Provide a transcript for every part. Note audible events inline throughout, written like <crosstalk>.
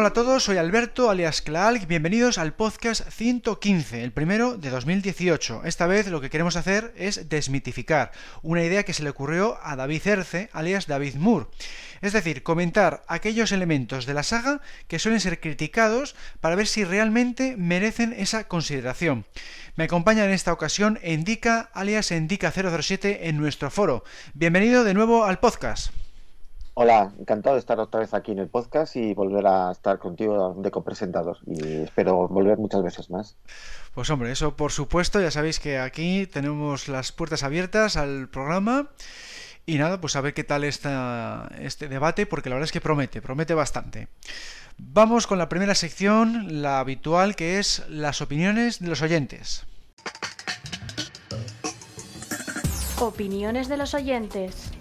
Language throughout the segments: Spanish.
Hola a todos, soy Alberto alias Clark, bienvenidos al podcast 115, el primero de 2018. Esta vez lo que queremos hacer es desmitificar una idea que se le ocurrió a David Erce alias David Moore. Es decir, comentar aquellos elementos de la saga que suelen ser criticados para ver si realmente merecen esa consideración. Me acompaña en esta ocasión Endica alias Endica007 en nuestro foro. Bienvenido de nuevo al podcast. Hola, encantado de estar otra vez aquí en el podcast y volver a estar contigo de copresentador. Y espero volver muchas veces más. Pues hombre, eso por supuesto, ya sabéis que aquí tenemos las puertas abiertas al programa. Y nada, pues a ver qué tal está este debate, porque la verdad es que promete, promete bastante. Vamos con la primera sección, la habitual, que es las opiniones de los oyentes. Opiniones de los oyentes.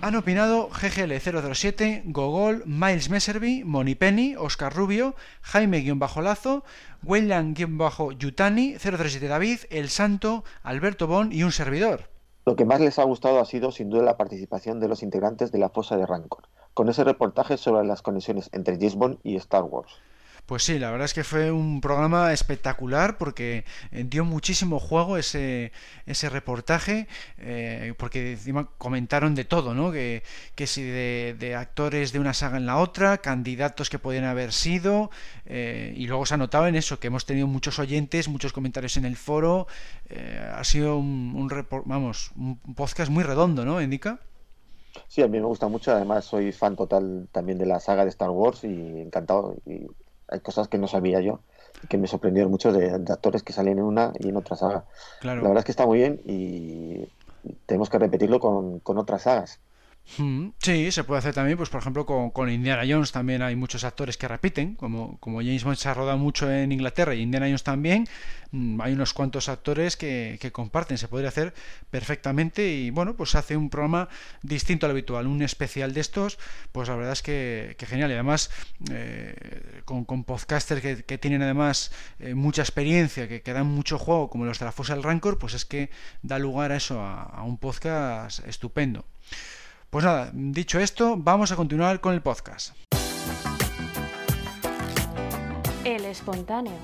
Han opinado GGL007, Gogol, Miles Messerby, Penny, Oscar Rubio, Jaime-Lazo, Weyland-Yutani, 007 David, El Santo, Alberto Bon y un servidor. Lo que más les ha gustado ha sido sin duda la participación de los integrantes de la Fosa de Rancor, con ese reportaje sobre las conexiones entre James Bond y Star Wars. Pues sí, la verdad es que fue un programa espectacular porque eh, dio muchísimo juego ese, ese reportaje, eh, porque encima comentaron de todo, ¿no? Que, que si de, actores de una saga en la otra, candidatos que podían haber sido, eh, y luego se ha notado en eso, que hemos tenido muchos oyentes, muchos comentarios en el foro, ha sido un, un, vamos, un podcast muy redondo, ¿no, Indica? Sí, a mí me gusta mucho, además soy fan total también de la saga de Star Wars y encantado y hay cosas que no sabía yo que me sorprendieron mucho de, actores que salen en una y en otra saga. La verdad es que está muy bien y tenemos que repetirlo con, con otras sagas. Sí, se puede hacer también, pues por ejemplo con, Indiana Jones también hay muchos actores que repiten, como, como James Bond se ha rodado mucho en Inglaterra y Indiana Jones también, mm, hay unos cuantos actores que, que, comparten, se podría hacer perfectamente y bueno, pues hace un programa distinto al habitual, un especial de estos, pues la verdad es que, genial y además eh, con, podcasters que, tienen además eh, mucha experiencia, que, dan mucho juego, como los de la Fosa del Rancor, pues es que da lugar a eso, a un podcast estupendo. Pues nada, dicho esto, vamos a continuar con el podcast. El espontáneo.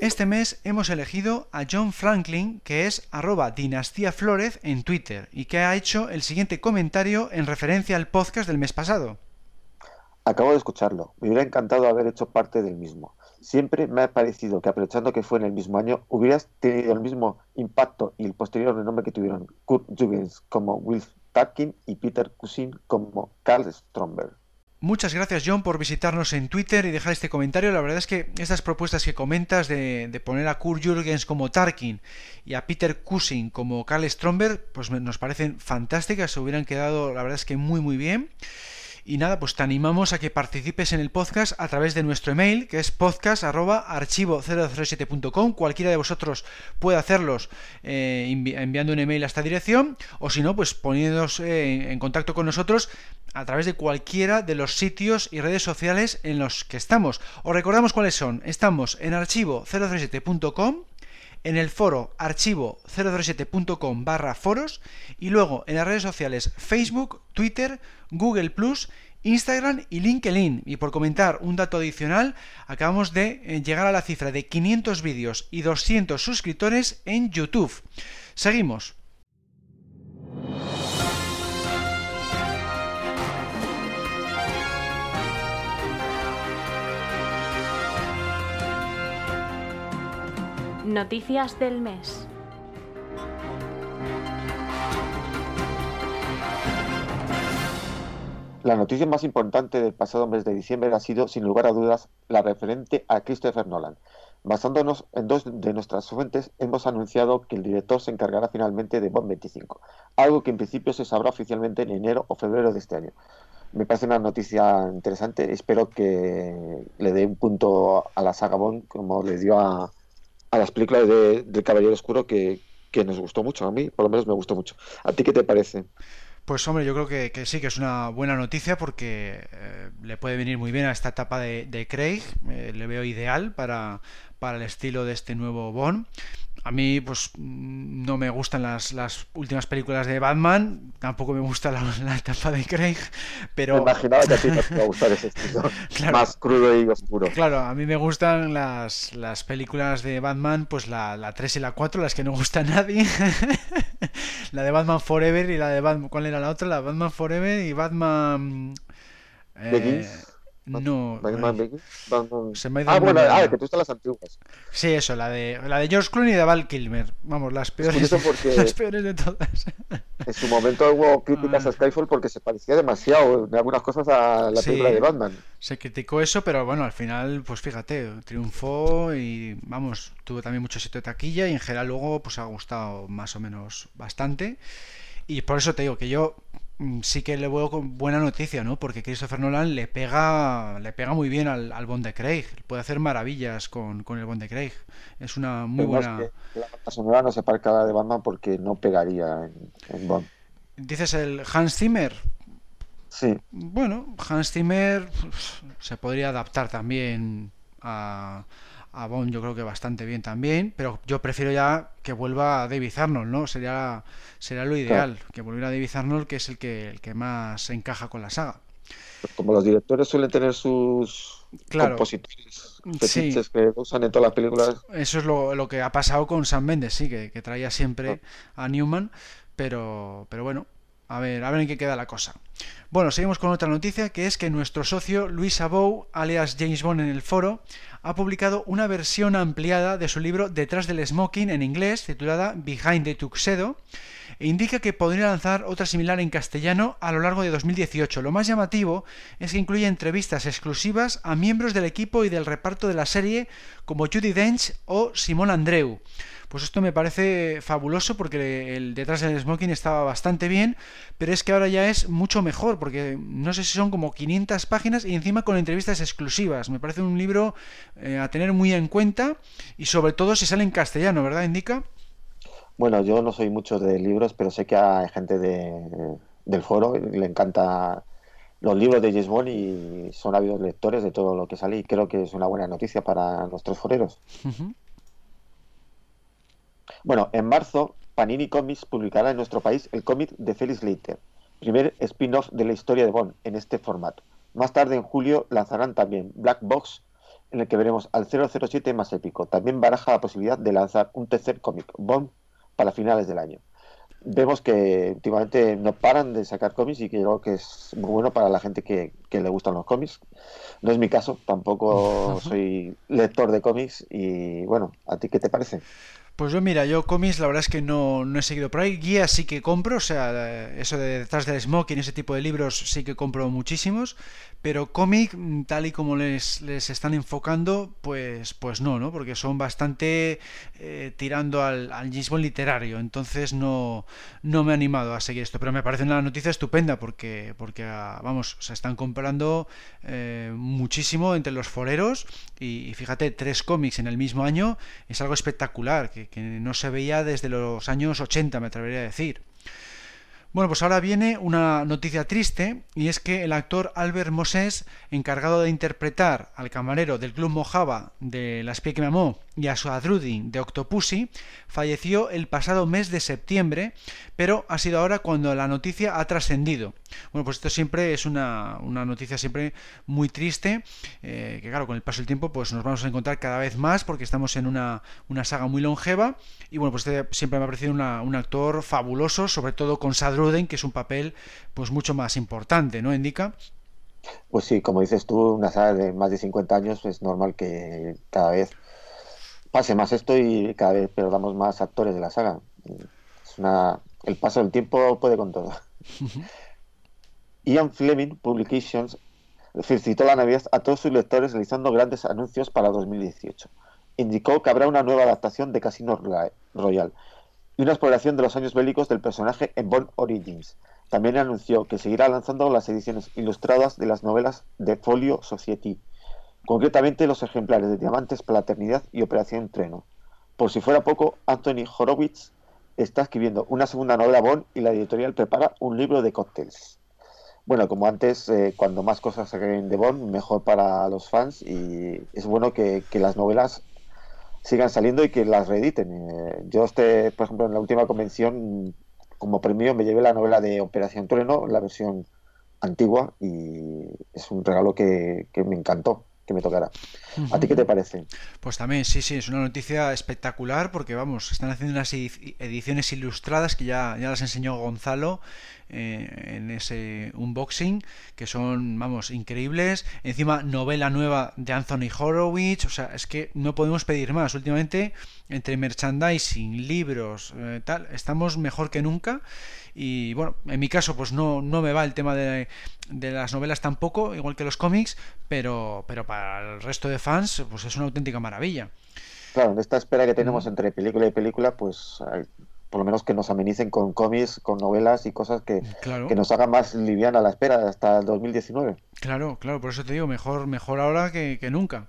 Este mes hemos elegido a John Franklin, que es arroba dinastía Flores en Twitter, y que ha hecho el siguiente comentario en referencia al podcast del mes pasado. Acabo de escucharlo. Me hubiera encantado haber hecho parte del mismo. Siempre me ha parecido que aprovechando que fue en el mismo año, hubieras tenido el mismo impacto y el posterior renombre que tuvieron Kurt Jürgens como Will Tarkin y Peter Cushing como Carl Stromberg. Muchas gracias John por visitarnos en Twitter y dejar este comentario. La verdad es que estas propuestas que comentas de, poner a Kurt Jürgens como Tarkin y a Peter Cushing como Carl Stromberg, pues nos parecen fantásticas, se hubieran quedado la verdad es que muy muy bien. Y nada, pues te animamos a que participes en el podcast a través de nuestro email, que es podcast.archivo007.com. Cualquiera de vosotros puede hacerlos eh, enviando un email a esta dirección, o si no, pues poniéndonos eh, en contacto con nosotros a través de cualquiera de los sitios y redes sociales en los que estamos. Os recordamos cuáles son. Estamos en archivo037.com en el foro archivo037.com barra foros y luego en las redes sociales Facebook, Twitter, Google Instagram y LinkedIn. Y por comentar un dato adicional, acabamos de eh, llegar a la cifra de 500 vídeos y 200 suscriptores en YouTube. Seguimos. Noticias del mes. La noticia más importante del pasado mes de diciembre ha sido, sin lugar a dudas, la referente a Christopher Nolan. Basándonos en dos de nuestras fuentes, hemos anunciado que el director se encargará finalmente de Bond 25, algo que en principio se sabrá oficialmente en enero o febrero de este año. Me parece una noticia interesante, espero que le dé un punto a la saga Bond como le dio a, a las películas de, del Caballero Oscuro que, que nos gustó mucho, a mí por lo menos me gustó mucho. ¿A ti qué te parece? Pues hombre, yo creo que, sí, que es una buena noticia porque eh, le puede venir muy bien a esta etapa de, Craig, eh, le veo ideal para, para el estilo de este nuevo Bond. A mí, pues, mm, no me gustan las, las últimas películas de Batman, tampoco me gusta la, <laughs> etapa de Craig, pero... Me imaginaba que a ti te iba a gustar ese estilo, <laughs> más crudo y oscuro. Claro, a mí me gustan las, las películas de Batman, pues la, la 3 y la 4, las que no gusta a nadie. <laughs> la de Batman Forever y la de Batman... ¿Cuál era la otra? La de Batman Forever y Batman... Eh, no. Se me ha ah, bueno, ah, que tú estás las antiguas. Sí, eso, la de, la de George Clooney y de Val Kilmer. Vamos, las peores, <laughs> porque las peores de todas. <laughs> En su momento hubo críticas a ah. Skyfall porque se parecía demasiado en algunas cosas a la película de Batman. Se criticó eso, pero bueno, al final, pues fíjate, triunfó y vamos, tuvo también mucho éxito de taquilla y en general luego pues ha gustado más o menos bastante. Y por eso te digo que yo sí que le veo con buena noticia, ¿no? Porque Christopher Nolan le pega, le pega muy bien al, al Bond de Craig. Puede hacer maravillas con, el Bond de Craig. Es una muy buena. la sonora no se parca de Batman porque no pegaría en, Bond. ¿Dices el Hans Zimmer? Sí. Bueno, Hans Zimmer se podría adaptar también a, a Bond yo creo que bastante bien también, pero yo prefiero ya que vuelva a David Arnold, ¿no? Sería, sería lo ideal, que volviera a David Arnold, que es el que, el que más encaja con la saga. Pues como los directores suelen tener sus compositores que usan en todas las películas. Eso es lo, que ha pasado con Sam Mendes, sí, que, traía siempre a Newman, pero, pero bueno, a ver, a ver en qué queda la cosa. Bueno, seguimos con otra noticia, que es que nuestro socio Luis Abou, alias James Bond en el foro, ha publicado una versión ampliada de su libro Detrás del Smoking en inglés, titulada Behind the Tuxedo, e indica que podría lanzar otra similar en castellano a lo largo de 2018. Lo más llamativo es que incluye entrevistas exclusivas a miembros del equipo y del reparto de la serie como Judy Dench o Simón Andreu. Pues esto me parece fabuloso porque el detrás del smoking estaba bastante bien, pero es que ahora ya es mucho mejor porque no sé si son como 500 páginas y encima con entrevistas exclusivas. Me parece un libro eh, a tener muy en cuenta y sobre todo si sale en castellano, ¿verdad, Indica? Bueno, yo no soy mucho de libros, pero sé que hay gente de, del foro le encanta los libros de James Bond y son ávidos lectores de todo lo que sale y creo que es una buena noticia para nuestros foreros. Bueno, en marzo, Panini Comics publicará en nuestro país el cómic de Felix Leiter, primer spin-off de la historia de Bond en este formato. Más tarde, en julio, lanzarán también Black Box, en el que veremos al 007 más épico. También baraja la posibilidad de lanzar un tercer cómic, Bond, para finales del año. Vemos que últimamente no paran de sacar cómics y que creo que es muy bueno para la gente que, que le gustan los cómics. No es mi caso, tampoco soy lector de cómics y bueno, ¿a ti qué te parece? Pues yo, mira, yo cómics la verdad es que no, no he seguido por ahí. Guías sí que compro, o sea, eso de detrás del smoking, ese tipo de libros sí que compro muchísimos. Pero cómic, mm, tal y como les, les están enfocando, pues, pues no, ¿no? Porque son bastante eh, tirando al, al literario. Entonces no, no me he animado a seguir esto. Pero me parece una noticia estupenda porque, porque ah, vamos, se están comprando eh, muchísimo entre los foreros. Y, y, fíjate, tres cómics en el mismo año es algo espectacular. Que, que, no se veía desde los años 80, me atrevería a decir. Bueno, pues ahora viene una noticia triste y es que el actor Albert Moses, encargado de interpretar al camarero del Club Mojava de La espía que me amó y a su Adrudin de Octopussy, falleció el pasado mes de septiembre, pero ha sido ahora cuando la noticia ha trascendido. Bueno, pues esto siempre es una, noticia siempre muy triste, eh, que claro, con el paso del tiempo pues nos vamos a encontrar cada vez más porque estamos en una, saga muy longeva y bueno, pues este siempre me ha parecido un actor fabuloso, sobre todo con Sadruden, que es un papel pues mucho más importante, ¿no? Indica. Pues sí, como dices tú, una saga de más de 50 años es normal que cada vez pase más esto y cada vez perdamos más actores de la saga. Es una, el paso del tiempo puede con todo. Ian Fleming Publications felicitó la Navidad a todos sus lectores realizando grandes anuncios para 2018. Indicó que habrá una nueva adaptación de Casino Royale y una exploración de los años bélicos del personaje en Bond Origins. También anunció que seguirá lanzando las ediciones ilustradas de las novelas de Folio Society concretamente los ejemplares de Diamantes Eternidad y Operación Treno. Por si fuera poco, Anthony Horowitz está escribiendo una segunda novela Bond y la editorial prepara un libro de cócteles. Bueno, como antes, eh, cuando más cosas se creen de Bond, mejor para los fans y es bueno que, las novelas sigan saliendo y que las reediten. Eh, yo, este, por ejemplo, en la última convención, como premio, me llevé la novela de Operación Trueno, la versión antigua, y es un regalo que me encantó que me tocará. ¿A ti qué te parece? Pues también, sí, sí, es una noticia espectacular porque, vamos, están haciendo unas ediciones ilustradas que ya, ya las enseñó Gonzalo eh, en ese unboxing, que son, vamos, increíbles. Encima, novela nueva de Anthony Horowitz, o sea, es que no podemos pedir más. Últimamente, entre merchandising, libros, eh, tal, estamos mejor que nunca. Y bueno, en mi caso, pues no, no me va el tema de, de las novelas tampoco, igual que los cómics, pero, pero para el resto de fans, pues es una auténtica maravilla. Claro, en esta espera que tenemos entre película y película, pues por lo menos que nos amenicen con cómics, con novelas y cosas que, que nos hagan más liviana la espera hasta el 2019. Claro, claro, por eso te digo, mejor, mejor ahora que, nunca.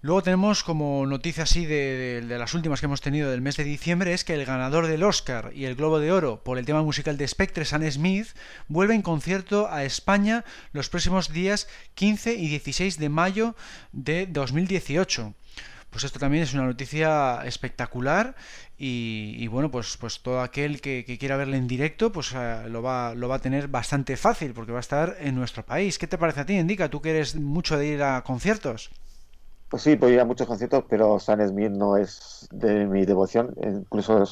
Luego tenemos como noticia así de, las últimas que hemos tenido del mes de diciembre es que el ganador del Oscar y el Globo de Oro por el tema musical de Spectre, Sam Smith, vuelve en concierto a España los próximos días 15 y 16 de mayo de 2018 pues esto también es una noticia espectacular y, bueno, pues, pues todo aquel que, quiera verle en directo, pues eh, lo, va, lo va a tener bastante fácil porque va a estar en nuestro país. ¿Qué te parece a ti, Indica? ¿Tú que eres mucho de ir a conciertos? Pues sí, voy a muchos conciertos, pero San Smith no es de mi devoción. Incluso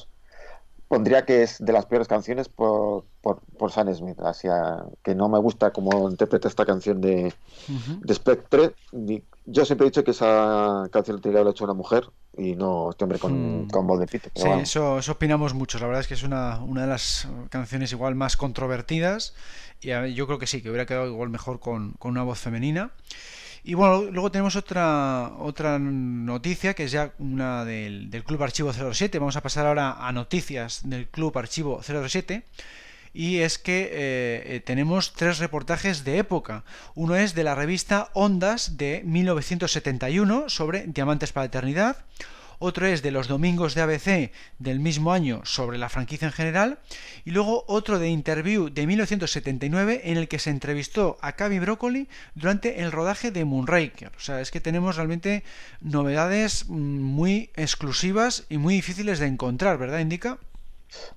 pondría que es de las peores canciones por, por, por Sam Smith. Así que no me gusta cómo interpreta esta canción de, de Spectre. Yo siempre he dicho que esa canción tendría hecho una mujer y no este hombre con, hmm. con voz de pito. Sí, eso, eso, opinamos muchos. La verdad es que es una, una de las canciones igual más controvertidas. Y yo creo que sí, que hubiera quedado igual mejor con, con una voz femenina. Y bueno, luego tenemos otra, otra noticia que es ya una del, del Club Archivo 07. Vamos a pasar ahora a noticias del Club Archivo 07 y es que eh, eh, tenemos tres reportajes de época. Uno es de la revista Ondas de 1971 sobre Diamantes para la Eternidad. Otro es de los domingos de ABC del mismo año sobre la franquicia en general. Y luego otro de Interview de 1979 en el que se entrevistó a Cavi Broccoli durante el rodaje de Moonraker. O sea, es que tenemos realmente novedades mm, muy exclusivas y muy difíciles de encontrar, ¿verdad, Indica?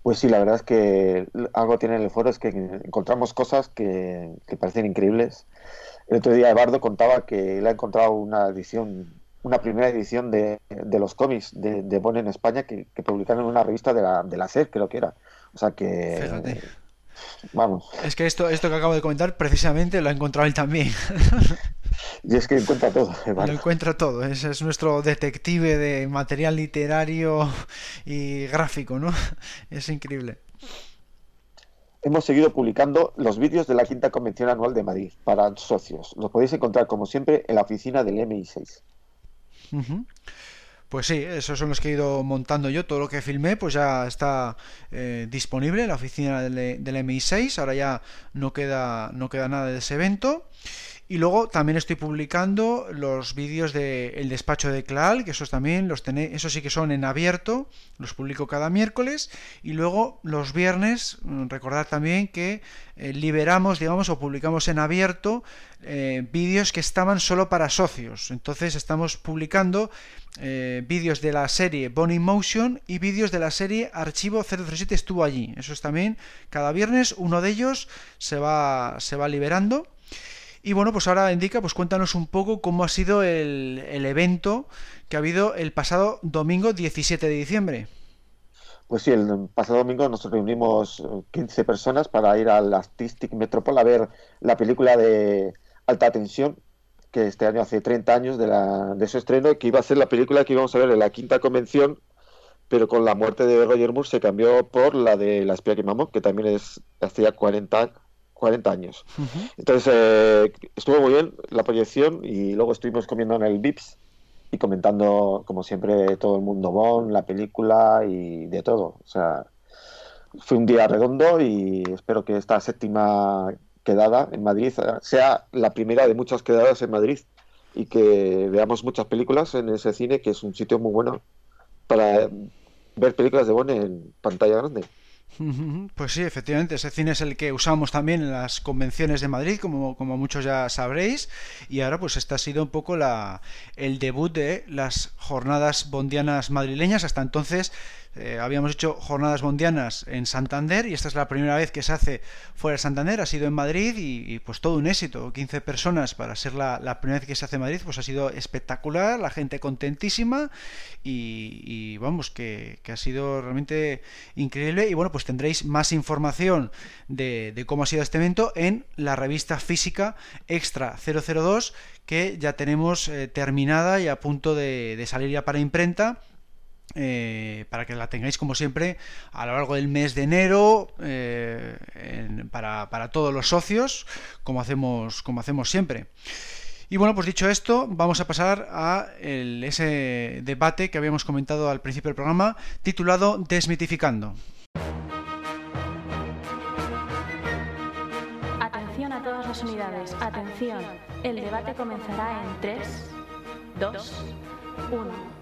Pues sí, la verdad es que algo tiene el foro es que encontramos cosas que, parecen increíbles. El otro día Eduardo contaba que le ha encontrado una edición, una primera edición de, los cómics de, de Bon en España que, publicaron en una revista de la, de la SER, creo que era. O sea que... Vamos. Es que esto, esto que acabo de comentar precisamente lo ha encontrado él también. <laughs> Y es que encuentra todo. <laughs> Lo encuentra todo. Ese es nuestro detective de material literario y gráfico, ¿no? <laughs> Es increíble. Hemos seguido publicando los vídeos de la quinta convención anual de Madrid para socios. Los podéis encontrar, como siempre, en la oficina del MI6. Pues sí, esos son los que he ido montando yo. Todo lo que filmé, pues ya está eh, disponible en la oficina del, del, MI6. Ahora ya no queda, no queda nada de ese evento. Y luego también estoy publicando los vídeos del despacho de Clal, que esos también los tenéis, esos sí que son en abierto, los publico cada miércoles. Y luego los viernes, mm, recordad también que eh, liberamos, digamos, o publicamos en abierto eh, vídeos que estaban solo para socios. Entonces estamos publicando eh, vídeos de la serie Bonnie Motion y vídeos de la serie Archivo 037 estuvo allí. Eso es también cada viernes, uno de ellos se va, se va liberando. Y bueno, pues ahora indica, pues cuéntanos un poco cómo ha sido el, evento que ha habido el pasado domingo 17 de diciembre. Pues sí, el pasado domingo nos reunimos 15 personas para ir al Artistic Metropol a ver la película de alta tensión, que este año hace 30 años de, la, de su estreno, que iba a ser la película que íbamos a ver en la quinta convención, pero con la muerte de Roger Moore se cambió por la de La espía que mamó, que también es hacía 40, 40 años. Entonces eh, estuvo muy bien la proyección y luego estuvimos comiendo en el VIPS y comentando, como siempre, todo el mundo Bon, la película y de todo. O sea, fue un día redondo y espero que esta séptima quedada en Madrid sea la primera de muchas quedadas en Madrid y que veamos muchas películas en ese cine, que es un sitio muy bueno para ver películas de Bond en pantalla grande. Pues sí, efectivamente, ese cine es el que usamos también en las convenciones de Madrid, como, como muchos ya sabréis, y ahora pues este ha sido un poco la, el debut de las jornadas bondianas madrileñas. Hasta entonces eh, habíamos hecho jornadas mundianas en Santander y esta es la primera vez que se hace fuera de Santander, ha sido en Madrid y, pues todo un éxito, 15 personas para ser la, primera vez que se hace en Madrid, pues ha sido espectacular, la gente contentísima y, vamos, que, ha sido realmente increíble. Y bueno, pues tendréis más información de, cómo ha sido este evento en la revista física Extra 002 que ya tenemos eh, terminada y a punto de salir ya para imprenta eh, para que la tengáis como siempre a lo largo del mes de enero eh, para, todos los socios como hacemos como hacemos siempre. Y bueno pues dicho esto vamos a pasar a ese debate que habíamos comentado al principio del programa titulado desmitificando. Atención a todas las unidades. Atención. El debate comenzará en 3 2 1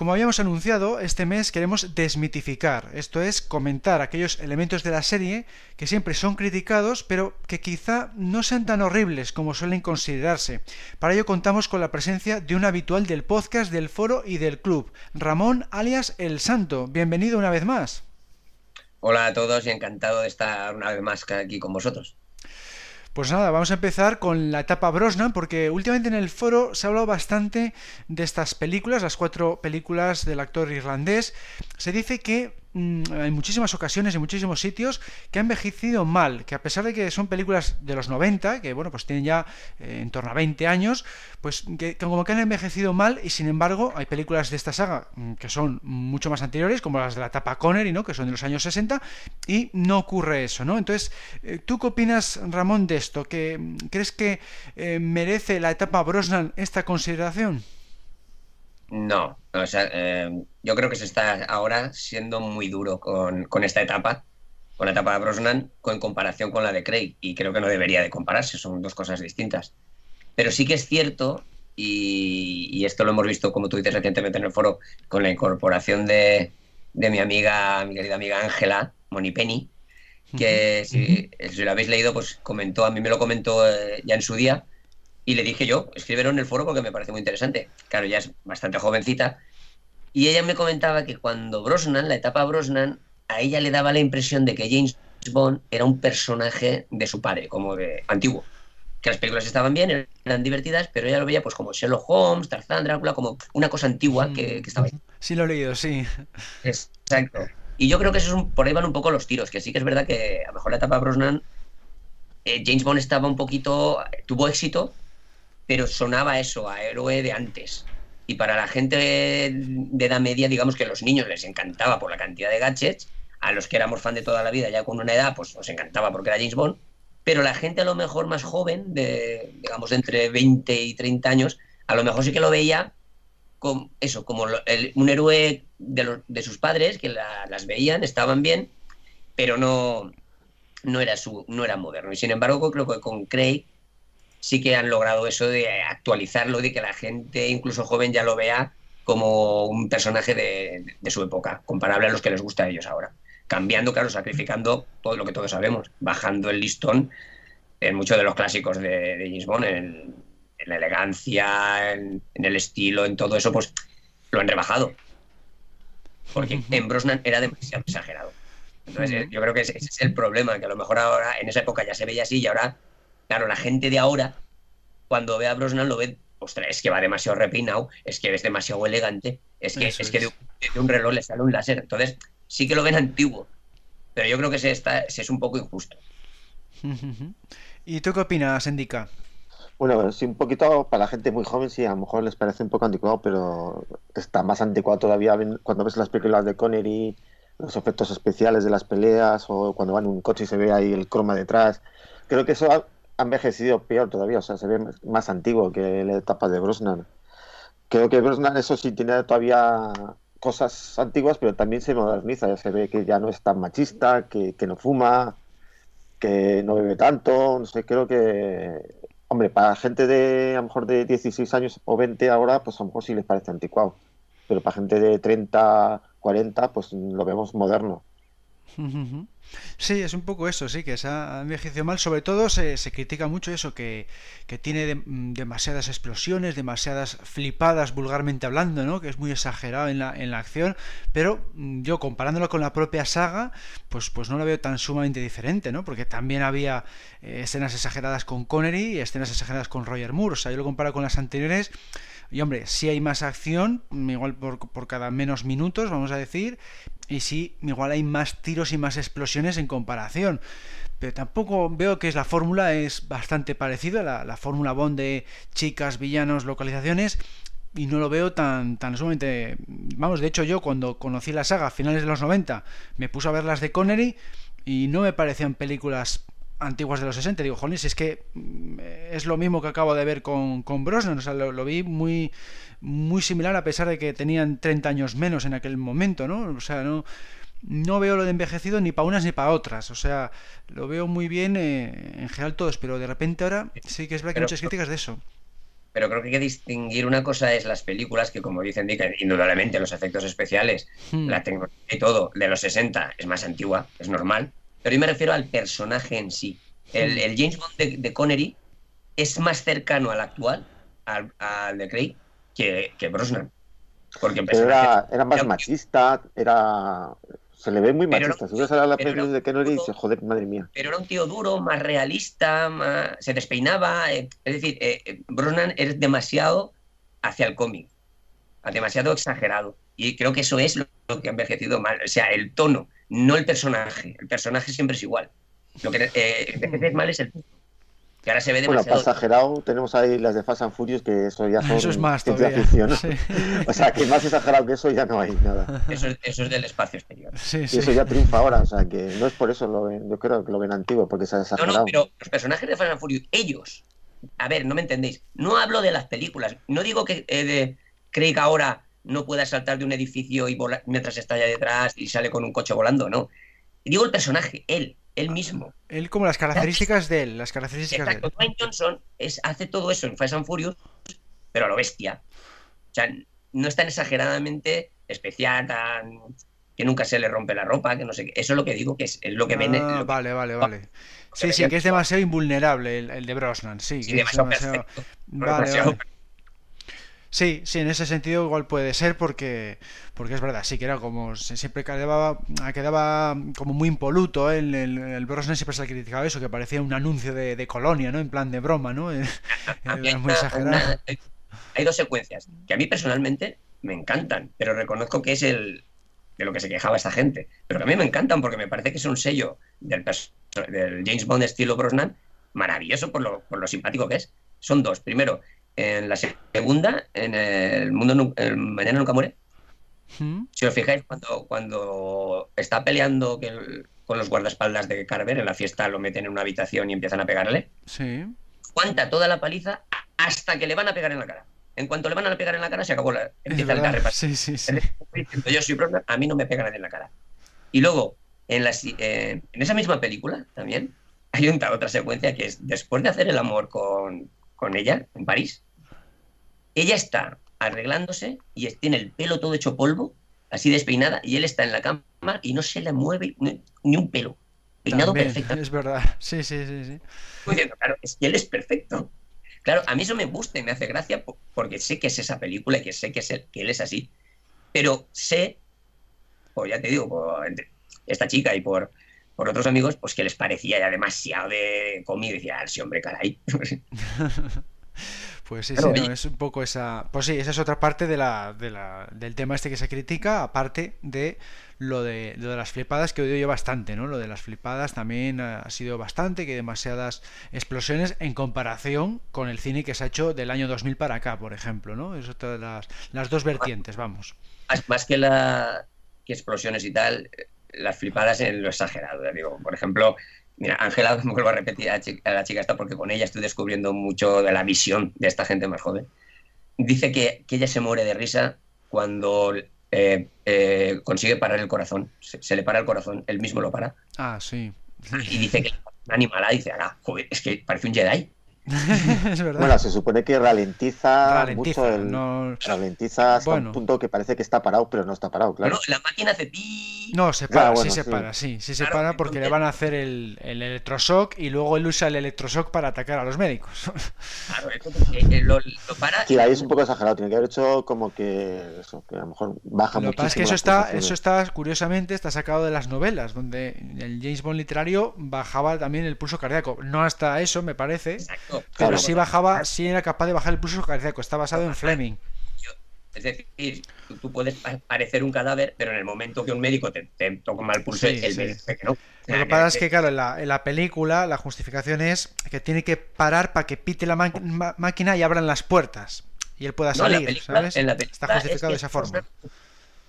como habíamos anunciado, este mes queremos desmitificar, esto es, comentar aquellos elementos de la serie que siempre son criticados, pero que quizá no sean tan horribles como suelen considerarse. Para ello contamos con la presencia de un habitual del podcast, del foro y del club, Ramón alias El Santo. Bienvenido una vez más. Hola a todos y encantado de estar una vez más aquí con vosotros. Pues nada, vamos a empezar con la etapa Brosnan, porque últimamente en el foro se ha hablado bastante de estas películas, las cuatro películas del actor irlandés. Se dice que en muchísimas ocasiones, en muchísimos sitios, que ha envejecido mal, que a pesar de que son películas de los 90, que bueno, pues tienen ya eh, en torno a 20 años, pues que, como que han envejecido mal y sin embargo hay películas de esta saga mm, que son mucho más anteriores, como las de la etapa Connery, ¿no? que son de los años 60, y no ocurre eso, ¿no? Entonces, eh, ¿tú qué opinas, Ramón, de esto? ¿Que, mm, ¿Crees que eh, merece la etapa Brosnan esta consideración? No, o sea, eh, yo creo que se está ahora siendo muy duro con, esta etapa, con la etapa de Brosnan, en comparación con la de Craig, y creo que no debería de compararse, son dos cosas distintas. Pero sí que es cierto, y, esto lo hemos visto, como tú dices recientemente en el foro, con la incorporación de, mi amiga, mi querida amiga Ángela Monipenny, que si, lo habéis leído, pues comentó, a mí me lo comentó eh, ya en su día, y le dije yo, escríbelo en el foro porque me parece muy interesante. Claro, ya es bastante jovencita. Y ella me comentaba que cuando Brosnan, la etapa Brosnan, a ella le daba la impresión de que James Bond era un personaje de su padre, como de antiguo. Que las películas estaban bien, eran divertidas, pero ella lo veía pues como Sherlock Holmes, Tarzán, Drácula, como una cosa antigua que, estaba ahí. Sí, lo he leído, sí. Exacto. Y yo creo que eso es por ahí van un poco los tiros, que sí que es verdad que a lo mejor la etapa Brosnan, eh, James Bond estaba un poquito, tuvo éxito, pero sonaba eso, a héroe de antes. Y para la gente de edad media, digamos que a los niños les encantaba por la cantidad de gadgets, a los que éramos fan de toda la vida, ya con una edad, pues nos encantaba porque era James Bond, pero la gente a lo mejor más joven, de, digamos entre 20 y 30 años, a lo mejor sí que lo veía como eso, como un héroe de, sus padres, que las veían, estaban bien, pero no, no, era su, no era moderno. Y sin embargo, creo que con Craig sí que han logrado eso de actualizarlo, de que la gente, incluso joven, ya lo vea como un personaje de, su época, comparable a los que les gusta a ellos ahora. Cambiando, claro, sacrificando todo lo que todos sabemos, bajando el listón en muchos de los clásicos de, de James Bond, en, la elegancia, en, el estilo, en todo eso, pues lo han rebajado. Porque en Brosnan era demasiado exagerado. Entonces, yo creo que ese es el problema, que a lo mejor ahora, en esa época ya se veía así y ahora Claro, la gente de ahora, cuando ve a Brosnan, lo ve, ostras, es que va demasiado repinado, es que es demasiado elegante, es que, es, que de, un reloj le sale un láser. Entonces, sí que lo ven antiguo, pero yo creo que se, está, es un poco injusto. <laughs> ¿Y tú qué opinas, Endica? Bueno, sí, un poquito para la gente muy joven, sí, a lo mejor les parece un poco anticuado, pero está más anticuado todavía cuando ves las películas de Connery, los efectos especiales de las peleas, o cuando van en un coche y se ve ahí el croma detrás. Creo que eso ha envejecido peor todavía, o sea, se ve más antiguo que la etapa de Brosnan. Creo que Brosnan, eso sí, tiene todavía cosas antiguas, pero también se moderniza, ya se ve que ya no es tan machista, que, no fuma, que no bebe tanto, no sé, creo que, hombre, para gente de a lo mejor de 16 años o 20 ahora, pues a lo mejor sí les parece anticuado. pero para gente de 30, 40, pues lo vemos moderno. <laughs> Sí, es un poco eso, sí, que se ha envejecido mal. Sobre todo se, critica mucho eso, que, tiene mm, demasiadas explosiones, demasiadas flipadas vulgarmente hablando, ¿no? Que es muy exagerado en la, en la acción. Pero mm, yo comparándolo con la propia saga, pues, pues no la veo tan sumamente diferente, ¿no? Porque también había eh, escenas exageradas con Connery y escenas exageradas con Roger Moore. O sea, yo lo comparo con las anteriores. Y hombre, si hay más acción, igual por, por cada menos minutos, vamos a decir, y sí, igual hay más tiros y más explosiones en comparación. Pero tampoco veo que es la fórmula es bastante parecida, la, la fórmula Bond de chicas, villanos, localizaciones, y no lo veo tan, tan sumamente... Vamos, de hecho yo cuando conocí la saga a finales de los 90 me puse a ver las de Connery y no me parecían películas antiguas de los 60. Digo, joder, es que mm, es lo mismo que acabo de ver con, con Brosnan. O sea, lo, vi muy, muy similar a pesar de que tenían 30 años menos en aquel momento, ¿no? O sea, no, no veo lo de envejecido ni para unas ni para otras. O sea, lo veo muy bien eh, en general todos, pero de repente ahora sí que es verdad que hay muchas críticas de eso. Pero creo que hay que distinguir una cosa es las películas que, como dicen, indudablemente los efectos especiales, hmm. la tecnología y todo de los 60 es más antigua, es normal pero yo me refiero al personaje en sí. El, hmm. James Bond de, Connery es más cercano al actual, al, de Craig, que, que Brosnan. Porque era, era, más machista, era se le ve muy machista. Si ves a la película de Connery y dice, joder, madre mía. Pero era un tío duro, más realista, se despeinaba. Eh, es decir, eh, eh, Brosnan es demasiado hacia el cómic, demasiado exagerado. Y creo que eso es lo, que ha envejecido mal. O sea, el tono no el personaje. El personaje siempre es igual. Lo que eh, mal es el que ahora se ve demasiado... Bueno, exagerado, tenemos ahí las de Fast and Furious, que eso ya son eso es más todavía. ficción. O sea, que más exagerado que eso ya no hay nada. Eso, eso es del espacio exterior. y eso ya triunfa ahora, o sea, que no es por eso, lo ven, yo creo que lo ven antiguo, porque se ha exagerado. No, no, pero los personajes de Fast and Furious, ellos, a ver, no me entendéis, no hablo de las películas, no digo que eh, de Craig ahora no pueda saltar de un edificio y volar mientras está allá detrás y sale con un coche volando, no. Digo el personaje, él, él mismo. Él como las características de él, las características Exacto, de Dwayne Johnson es, hace todo eso en Fast and Furious, pero a lo bestia. O sea, no es tan exageradamente especial, tan que nunca se le rompe la ropa, que no sé qué. Eso es lo que digo, que es, lo que viene. Ah, vale, vale, vale. Sí, sí, que es demasiado invulnerable el, de Brosnan, sí. sí demasiado, perfecto. Vale, vale. Sí, sí, en ese sentido igual puede ser porque, porque es verdad, sí que era como siempre quedaba, quedaba como muy impoluto, ¿eh? el, el, Brosnan siempre se le criticaba eso, que parecía un anuncio de, colonia, ¿no? En plan de broma, ¿no? <laughs> Exagerado. <laughs> hay dos secuencias que a mí personalmente me encantan, pero reconozco que es el de lo que se quejaba esta gente, pero que a mí me encantan porque me parece que es un sello del, del James Bond estilo Brosnan maravilloso por lo, por lo simpático que es. Son dos. Primero, en la segunda, en el mundo el mañana nunca muere. Hmm. Si os fijáis, cuando, cuando está peleando con los guardaespaldas de Carver en la fiesta, lo meten en una habitación y empiezan a pegarle. Sí. Cuanta toda la paliza hasta que le van a pegar en la cara. En cuanto le van a pegar en la cara, se acabó la. Empieza el carre. Sí, sí, sí. Yo soy a mí no me pega nadie en la cara. Y luego, en, la, eh, en esa misma película también, hay otra secuencia que es después de hacer el amor con, con ella en París, ella está arreglándose y tiene el pelo todo hecho polvo, así despeinada, y él está en la cama y no se le mueve ni, un pelo. Peinado perfecto. Es verdad, sí, sí, sí. sí. claro, es que él es perfecto. Claro, a mí eso me gusta y me hace gracia porque sé que es esa película y que sé que, es que él es así. Pero sé, pues ya te digo, por esta chica y por, por otros amigos, pues que les parecía ya demasiado de comida. Y decía, ah, sí, hombre, caray. <laughs> Pues sí, sí, es un poco esa. Pues sí, esa es otra parte de la, de la, del tema este que se critica, aparte de lo de, lo de las flipadas, que oído yo bastante, ¿no? Lo de las flipadas también ha sido bastante, que demasiadas explosiones en comparación con el cine que se ha hecho del año 2000 para acá, por ejemplo, ¿no? Es otra de las, las dos vertientes, vamos. Más que, la, que explosiones y tal, las flipadas en lo exagerado. Digo, por ejemplo, Mira, Ángela, me vuelvo a repetir a, la chica esta porque con ella estoy descubriendo mucho de la visión de esta gente más joven. Dice que, ella se muere de risa cuando eh, eh, consigue parar el corazón. Se, le para el corazón, él mismo lo para. Ah, sí. Y dice que una <laughs> animalada dice, ah, joder, es que parece un Jedi. <laughs> es verdad. Bueno, se supone que ralentiza, Ralentiza, mucho el, no- ralentiza hasta Bueno. un punto que parece que está parado, pero no está parado, claro. Bueno, la máquina hace pi. No, se Ya, para, bueno, sí se para, sí, sí se Claro, para porque le van a hacer el, el electroshock y luego él usa el electroshock para atacar a los médicos. <laughs> Claro, entonces, eh, lo, lo para. Sí, ahí es un poco exagerado, tiene que haber hecho como que eso, que a lo mejor baja Lo que pasa es que eso está, eso está, curiosamente, está sacado de las novelas, donde el James Bond literario bajaba también el pulso cardíaco. No hasta eso, me parece, Exacto. Pero sí bajaba, sí era capaz de bajar el pulso cardíaco. Está basado en Fleming. Es decir, tú, tú puedes pa- parecer un cadáver, pero en el momento que un médico te, te toma el pulso, Sí, él sí. dice que no. Lo que pasa es que, claro, en la, en la película la justificación es que tiene que parar para que pite la máquina y abran las puertas y él pueda no, en la salir, película- ¿sabes? en la Está justificado de es que esa forma.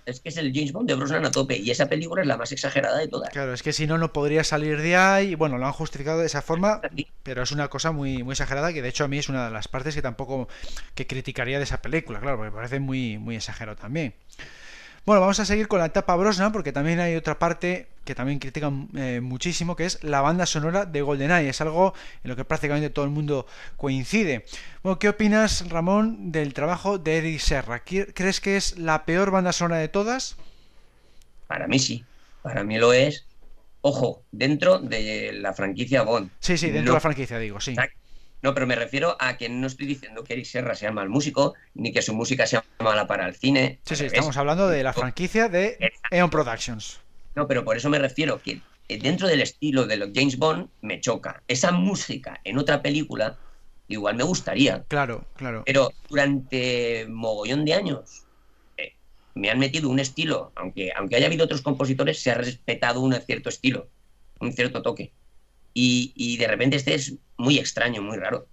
Es que es el James Bond de Brosnan a tope, y esa película es la más exagerada de todas. Claro, es que si no, no podría salir de ahí. Bueno, lo han justificado de esa forma, <laughs> pero es una cosa muy, muy exagerada que de hecho a mí es una de las partes que tampoco que criticaría de esa película, claro, porque me parece muy, muy exagerado también. Bueno, vamos a seguir con la etapa Brosnan, porque también hay otra parte que también critican eh, muchísimo, que es la banda sonora de GoldenEye. Es algo en lo que prácticamente todo el mundo coincide. Bueno, ¿qué opinas, Ramón, del trabajo de Eric Serra? ¿Qui- ¿Crees que es la peor banda sonora de todas? Para mí sí, para mí lo es. Ojo, dentro de la franquicia Bond. Sí, sí, dentro No. de la franquicia, digo, sí. Exacto. No, pero me refiero a que no estoy diciendo que Eric Serra sea mal músico, ni que su música sea mala para el cine. Sí, sí, estamos hablando de la franquicia de. Eon Productions. No, pero por eso me refiero que eh, dentro del estilo de los James Bond me choca. Esa música en otra película igual me gustaría, Claro, claro. pero durante mogollón de años eh, me han metido un estilo, aunque, aunque haya habido otros compositores, se ha respetado un cierto estilo, un cierto toque. Y, y de repente este es muy extraño, muy raro.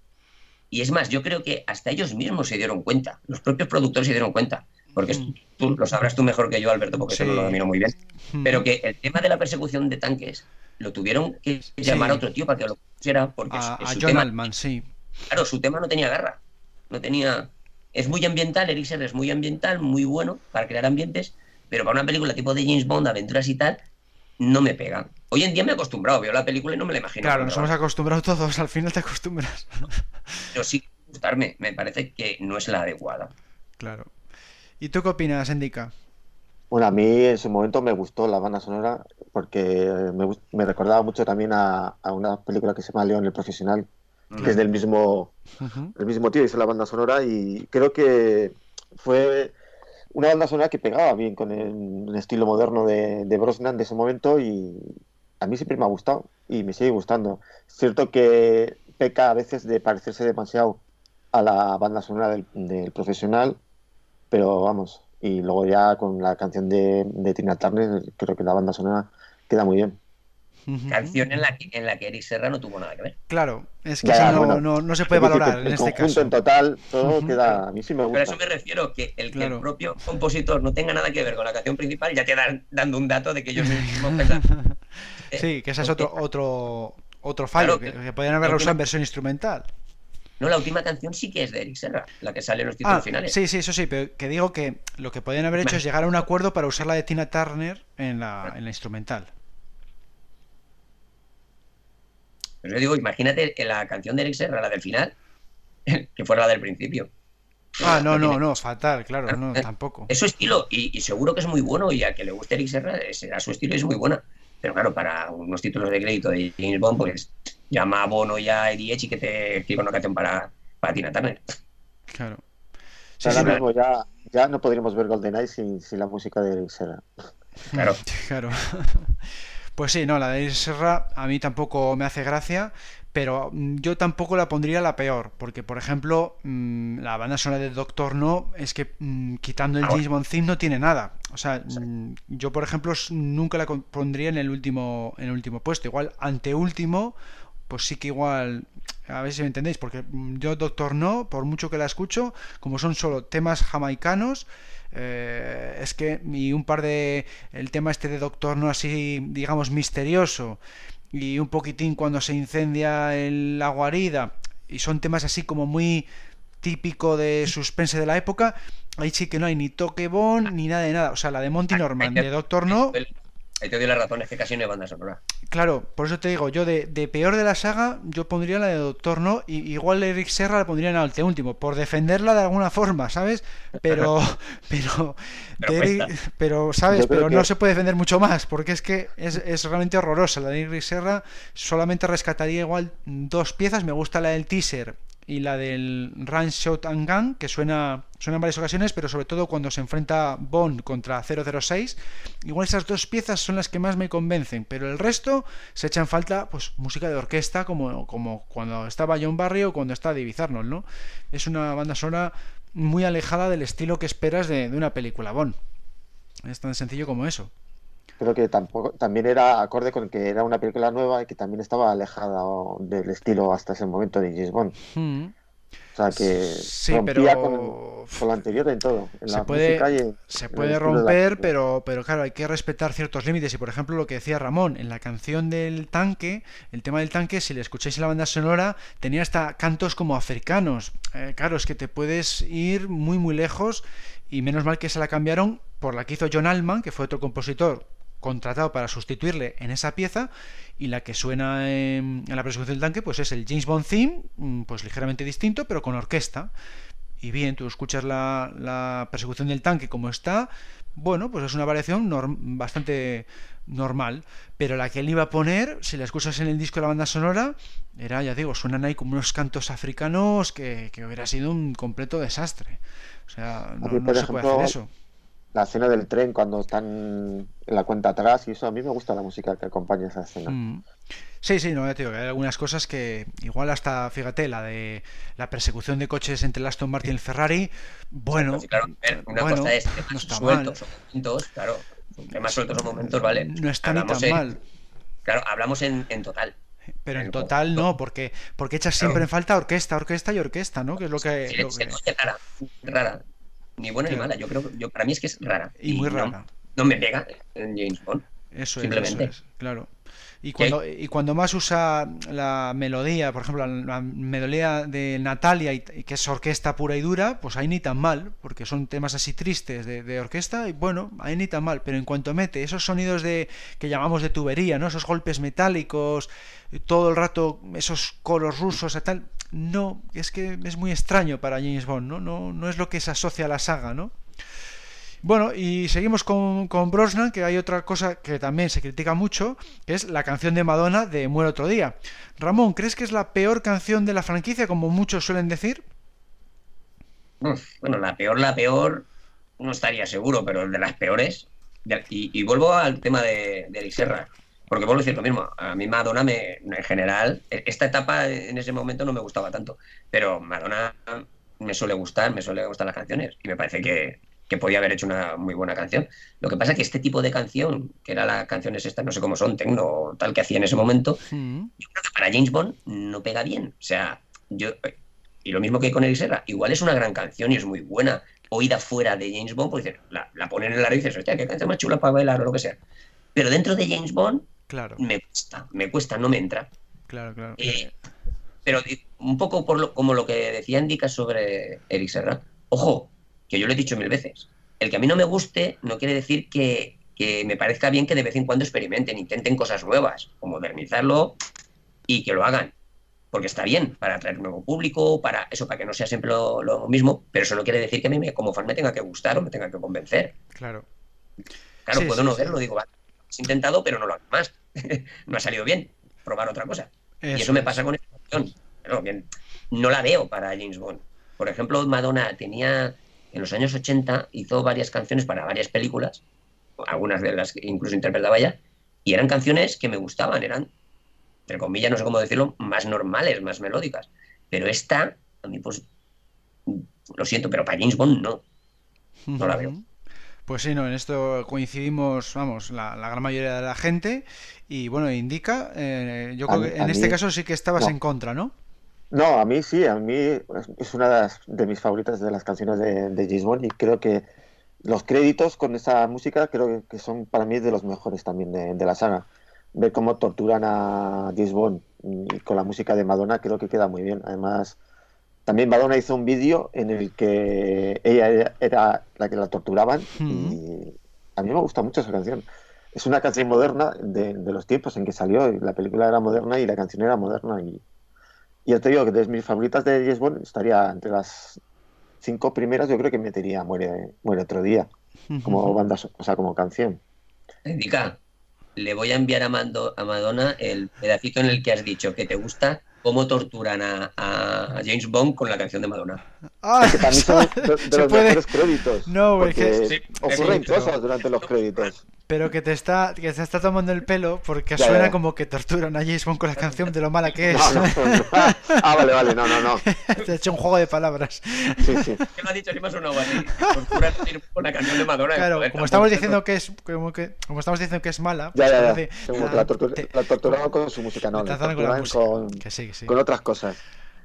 Y es más, yo creo que hasta ellos mismos se dieron cuenta, los propios productores se dieron cuenta, porque Mm. tú lo sabrás tú mejor que yo, Alberto, porque Sí. eso no lo domino muy bien. Pero que el tema de la persecución de tanques lo tuvieron que llamar a otro tío para que lo pusiera, porque a, su, a su John tema, Altman, sí. claro, su tema no tenía garra, no tenía, es muy ambiental, Eric Serra es muy ambiental, muy bueno para crear ambientes, pero para una película tipo de James Bond, aventuras y tal, no me pega. Hoy en día me he acostumbrado, veo la película y no me la imagino. Claro, nos hemos acostumbrado todos, al final te acostumbras. pero sí gustarme, me parece que no es la adecuada. Claro. ¿Y tú qué opinas, Endica? Bueno, a mí en su momento me gustó la banda sonora porque me, me recordaba mucho también a, a una película que se llama León el Profesional, que es del mismo, Ujú. el mismo tío, hizo la banda sonora y creo que fue una banda sonora que pegaba bien con el, estilo moderno de, Brosnan de ese momento y a mí siempre me ha gustado y me sigue gustando. Cierto que peca a veces de parecerse demasiado a la banda sonora del, del profesional, pero vamos, y luego ya con la canción de, de Tina Turner creo que la banda sonora queda muy bien. Canción en la, que, en la que Eric Serra no tuvo nada que ver. Claro, es que Ya, no, bueno. no, no se puede valorar que en el este conjunto caso. en total, todo queda, a mí sí me Pero a gusta. eso me refiero, que el que Claro. el propio compositor no tenga nada que ver con la canción principal ya te dan dando un dato de que ellos mismos <laughs> pensan. Sí, que ese es otro otro otro fallo, Claro, que, que- podrían haberlo usado en versión instrumental. No, la última canción sí que es de Eric Serra, la que sale en los títulos Ah, finales. sí, sí, eso sí, pero que digo que lo que podrían haber hecho es llegar a un acuerdo para usar la de Tina Turner en la, en la instrumental. Pero yo digo, imagínate que la canción de Eric Serra, la del final, <laughs> que fuera la del principio. Ah, no, no, no, fatal, claro, no, Eh, tampoco. Es su estilo, y, y seguro que es muy bueno, y a que le guste Eric Serra, será su estilo y es muy buena. Pero claro, para unos títulos de crédito de James Bond, pues llama a Bono y a Eddie Edge y que te escriba una canción para, para Tina Turner. Claro. Sí, Ahora sí, mismo ya, ya no podríamos ver GoldenEye sin, sin la música de Eric Serra. Claro. <laughs> Claro. Pues sí, no, la de Serra a mí tampoco me hace gracia, pero mm, yo tampoco la pondría la peor, porque por ejemplo, mm, la banda sonora de Doctor No es que mm, quitando el Ah, James Bond theme no tiene nada. O sea, yo por ejemplo nunca la pondría en el último en el último puesto, igual anteúltimo, pues sí que igual a ver si me entendéis, porque yo Doctor No, por mucho que la escucho, como son solo temas jamaicanos, eh, es que y un par de el tema este de Doctor No así digamos misterioso y un poquitín cuando se incendia el, la guarida y son temas así como muy típico de suspense de la época ahí sí que no hay ni toque Bond ni nada de nada. O sea la de Monty Norman de Doctor No Ahí te doy la razón, es que casi no hay banda sonora. Claro, por eso te digo, yo de, peor de la saga, yo pondría la de Doctor No, y igual Eric Serra la pondría en el último, por defenderla de alguna forma, ¿sabes? Pero, <laughs> pero, pero, ¿sabes? Pero no se puede defender mucho más, porque es que es, es realmente horrorosa. La de Eric Serra solamente rescataría igual dos piezas, me gusta la del teaser y la del Run, Shot and Gun, que suena, suena en varias ocasiones, pero sobre todo cuando se enfrenta Bond contra 006. Igual esas dos piezas son las que más me convencen, pero el resto se echa en falta pues música de orquesta, como, como cuando estaba John Barry o cuando está David Arnold, ¿no? Es una banda sonora muy alejada del estilo que esperas de, de una película Bond. Es tan sencillo como eso creo que tampoco también era acorde con que era una película nueva y que también estaba alejada del estilo hasta ese momento de James Bond. Hmm. O sea que rompía con, lo anterior en todo. se puede, se puede romper, pero, pero claro, hay que respetar ciertos límites. Y por ejemplo, lo que decía Ramón, en la canción del tanque, el tema del tanque, si le escucháis en la banda sonora, tenía hasta cantos como africanos. Eh, claro, es que te puedes ir muy, muy lejos. Y menos mal que se la cambiaron por la que hizo John Allman, que fue otro compositor contratado para sustituirle en esa pieza y la que suena en, la persecución del tanque pues es el James Bond theme mm, pues ligeramente distinto pero con orquesta. Y bien tú escuchas la, persecución del tanque como está bueno pues es una variación bastante normal. Pero la que él iba a poner si la escuchas en el disco de la banda sonora era ya digo suenan ahí como unos cantos africanos que, hubiera sido un completo desastre. O sea no, se puede hacer eso la escena del tren cuando están en la cuenta atrás y eso a mí me gusta la música que acompaña esa escena. Mm. Sí, sí, no, ya te digo que hay algunas cosas que igual hasta, fíjate, la de la persecución de coches entre el Aston Martin y el Ferrari, bueno, claro, una cosa es no está sueltos mal. momentos, claro, temas sueltos o momentos, ¿vale? No está ni tan mal. Claro, hablamos en, en total. Pero en total no, porque, porque echas siempre en falta orquesta, orquesta y orquesta, ¿no? Que es lo que... lo que... rara, rara ni buena ni mala. Yo creo, yo para mí es que es rara. Y, muy rara. No, me pega en James Bond. Eso Simplemente. es, claro. Y cuando, y cuando más usa la melodía, por ejemplo, la, melodía de Natalia, y, que es orquesta pura y dura, pues ahí ni tan mal, porque son temas así tristes de, orquesta, y bueno, ahí ni tan mal. Pero en cuanto mete esos sonidos de que llamamos de tubería, ¿no? Esos golpes metálicos, todo el rato esos coros rusos y tal, no, es que es muy extraño para James Bond, ¿no? No, no es lo que se asocia a la saga, ¿no? Bueno, y seguimos con, con, Brosnan, que hay otra cosa que también se critica mucho, que es la canción de Madonna de Muere otro día. Ramón, ¿crees que es la peor canción de la franquicia, como muchos suelen decir? Bueno, la peor, la peor, no estaría seguro, pero de las peores. Y, vuelvo al tema de, de Serra, porque vuelvo a decir lo mismo. A mí Madonna, me, en general, e, esta etapa en ese momento no me gustaba tanto, pero Madonna me suele gustar, me suele gustar las canciones y me parece que, que podía haber hecho una muy buena canción. Lo que pasa es que este tipo de canción, que era las canciones estas, no sé cómo son, tecno tal que hacía en ese momento, yo creo que para James Bond no pega bien. O sea, yo. Y lo mismo que con Serra, igual es una gran canción y es muy buena, oída fuera de James Bond, pues la, la ponen en la radio y dices, hostia, qué canción más chula para bailar o lo que sea. Pero dentro de James Bond, claro. me cuesta, me cuesta, no me entra. Claro, claro. Eh, pero un poco por lo, como lo que decía Indica sobre Eric Serra. Ojo, que yo lo he dicho mil veces. El que a mí no me guste no quiere decir que, me parezca bien que de vez en cuando experimenten, intenten cosas nuevas, o modernizarlo y que lo hagan. Porque está bien para atraer un nuevo público, para eso, para que no sea siempre lo, mismo, pero eso no quiere decir que a mí como fan me tenga que gustar o me tenga que convencer. Claro. Claro, puedo no verlo, digo, has intentado, pero no lo hago más. <laughs> no ha salido bien. Probar otra cosa. y eso me pasa con esta canción. no la veo para James Bond. Por ejemplo, Madonna tenía en los años 80 hizo varias canciones para varias películas, algunas de las que incluso interpretaba ella, y eran canciones que me gustaban, eran, entre comillas, no sé cómo decirlo, más normales, más melódicas. Pero esta, a mí, pues, lo siento, pero para James Bond no. No la veo. Pues sí, no, en esto coincidimos, vamos, la, gran mayoría de la gente. Y bueno, indica, eh, yo creo que en este caso sí que estabas en contra, ¿no? No, a mí sí, a mí es una de, mis favoritas de las canciones de, de y creo que los créditos con esa música creo que son para mí de los mejores también de, la saga. Ver cómo torturan a James Bond con la música de Madonna creo que queda muy bien. Además, también Madonna hizo un vídeo en el que ella era la que la torturaban y a mí me gusta mucho esa canción. es una canción moderna de, los tiempos en que salió. La película era moderna y la canción era moderna. Y, y ya te digo que de mis favoritas de James Bond estaría entre las cinco primeras. Yo creo que metería Muere, muere otro día como <laughs> banda, o sea, como canción. Indica, le voy a enviar a, Mando, a Madonna el pedacito en el que has dicho que te gusta cómo torturan a, James Bond con la canción de Madonna. Ah, que también son de, <laughs> los mejores créditos. No, es que ocurren cosas durante los créditos. Pero que te está, que se está tomando el pelo porque suena como que torturan a James Bond con la canción de lo mala que es. ah, vale, vale, no, no, no. <laughs> Te he hecho un juego de palabras. Sí, sí. ¿Qué me ha dicho? Si me ha sonado así. Torturan con la canción de Madonna. Claro, como estamos diciendo que es, como, que, como estamos diciendo que es mala. Pues ya, ya, ya. Como la, la torturaban con su música, no. La torturaban con, con otras cosas.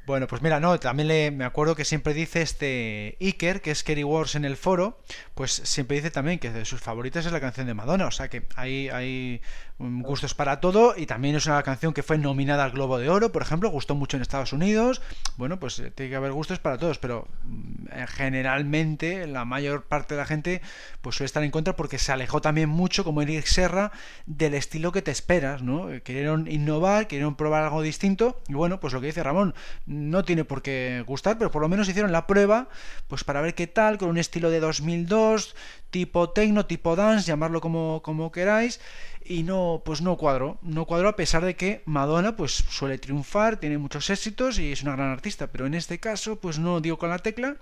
Bueno, pues mira, no, también le, me acuerdo que siempre dice este Iker, que es Kerry Wars en el foro, pues siempre dice también que de sus favoritas es la canción de Madonna, o sea que hay, hay gustos para todo y también es una canción que fue nominada al Globo de Oro, por ejemplo, gustó mucho en Estados Unidos, bueno, pues eh, tiene que haber gustos para todos, pero mm, eh, generalmente la mayor parte de la gente pues suele estar en contra porque se alejó también mucho, como Eric Serra, del estilo que te esperas, ¿no? Querieron innovar, querieron probar algo distinto y bueno, pues lo que dice Ramón, no tiene por qué gustar, pero por lo menos hicieron la prueba, pues para ver qué tal, con un estilo de 2002, tipo techno, tipo dance, llamarlo como, como queráis, y no, pues no cuadro, no cuadro a pesar de que Madonna pues suele triunfar, tiene muchos éxitos y es una gran artista, pero en este caso pues no digo con la tecla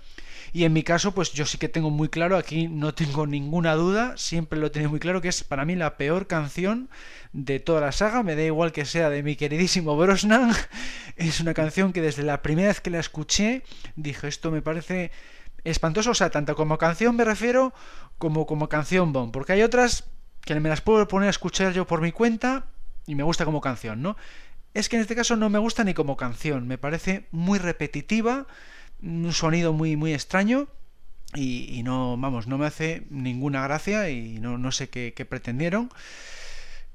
y en mi caso pues yo sí que tengo muy claro, aquí no tengo ninguna duda, siempre lo he tenido muy claro que es para mí la peor canción de toda la saga, me da igual que sea de mi queridísimo Brosnan, <laughs> es una canción que desde la primera vez que la escuché dije esto me parece espantoso, o sea, tanto como canción me refiero como como canción Bond, porque hay otras que me las puedo poner a escuchar yo por mi cuenta y me gusta como canción, ¿no? Es que en este caso no me gusta ni como canción, me parece muy repetitiva, un sonido muy muy extraño y, no, vamos, no me hace ninguna gracia y no, no sé qué pretendieron.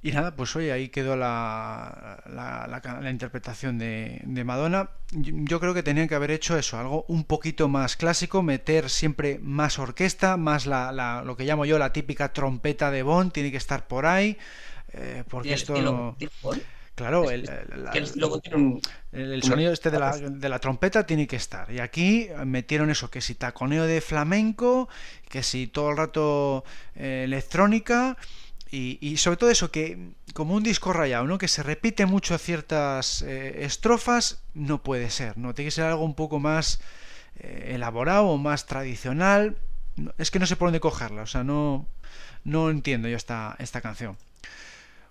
Y nada, pues hoy ahí quedó la, la, interpretación de, de, Madonna. Yo creo que tenían que haber hecho eso, algo un poquito más clásico, meter siempre más orquesta, más la, lo que llamo yo la típica trompeta de Bond, tiene que estar por ahí, eh, porque esto... Claro, el, el, sonido este de la, de la, trompeta tiene que estar. Y aquí metieron eso, que si taconeo de flamenco, que si todo el rato eh, electrónica y, sobre todo eso, que como un disco rayado, ¿no? que se repite mucho ciertas eh, estrofas, no puede ser, ¿no? Tiene que ser algo un poco más eh, elaborado o más tradicional. Es que no sé por dónde cogerla, o sea, no, no entiendo yo esta, esta canción.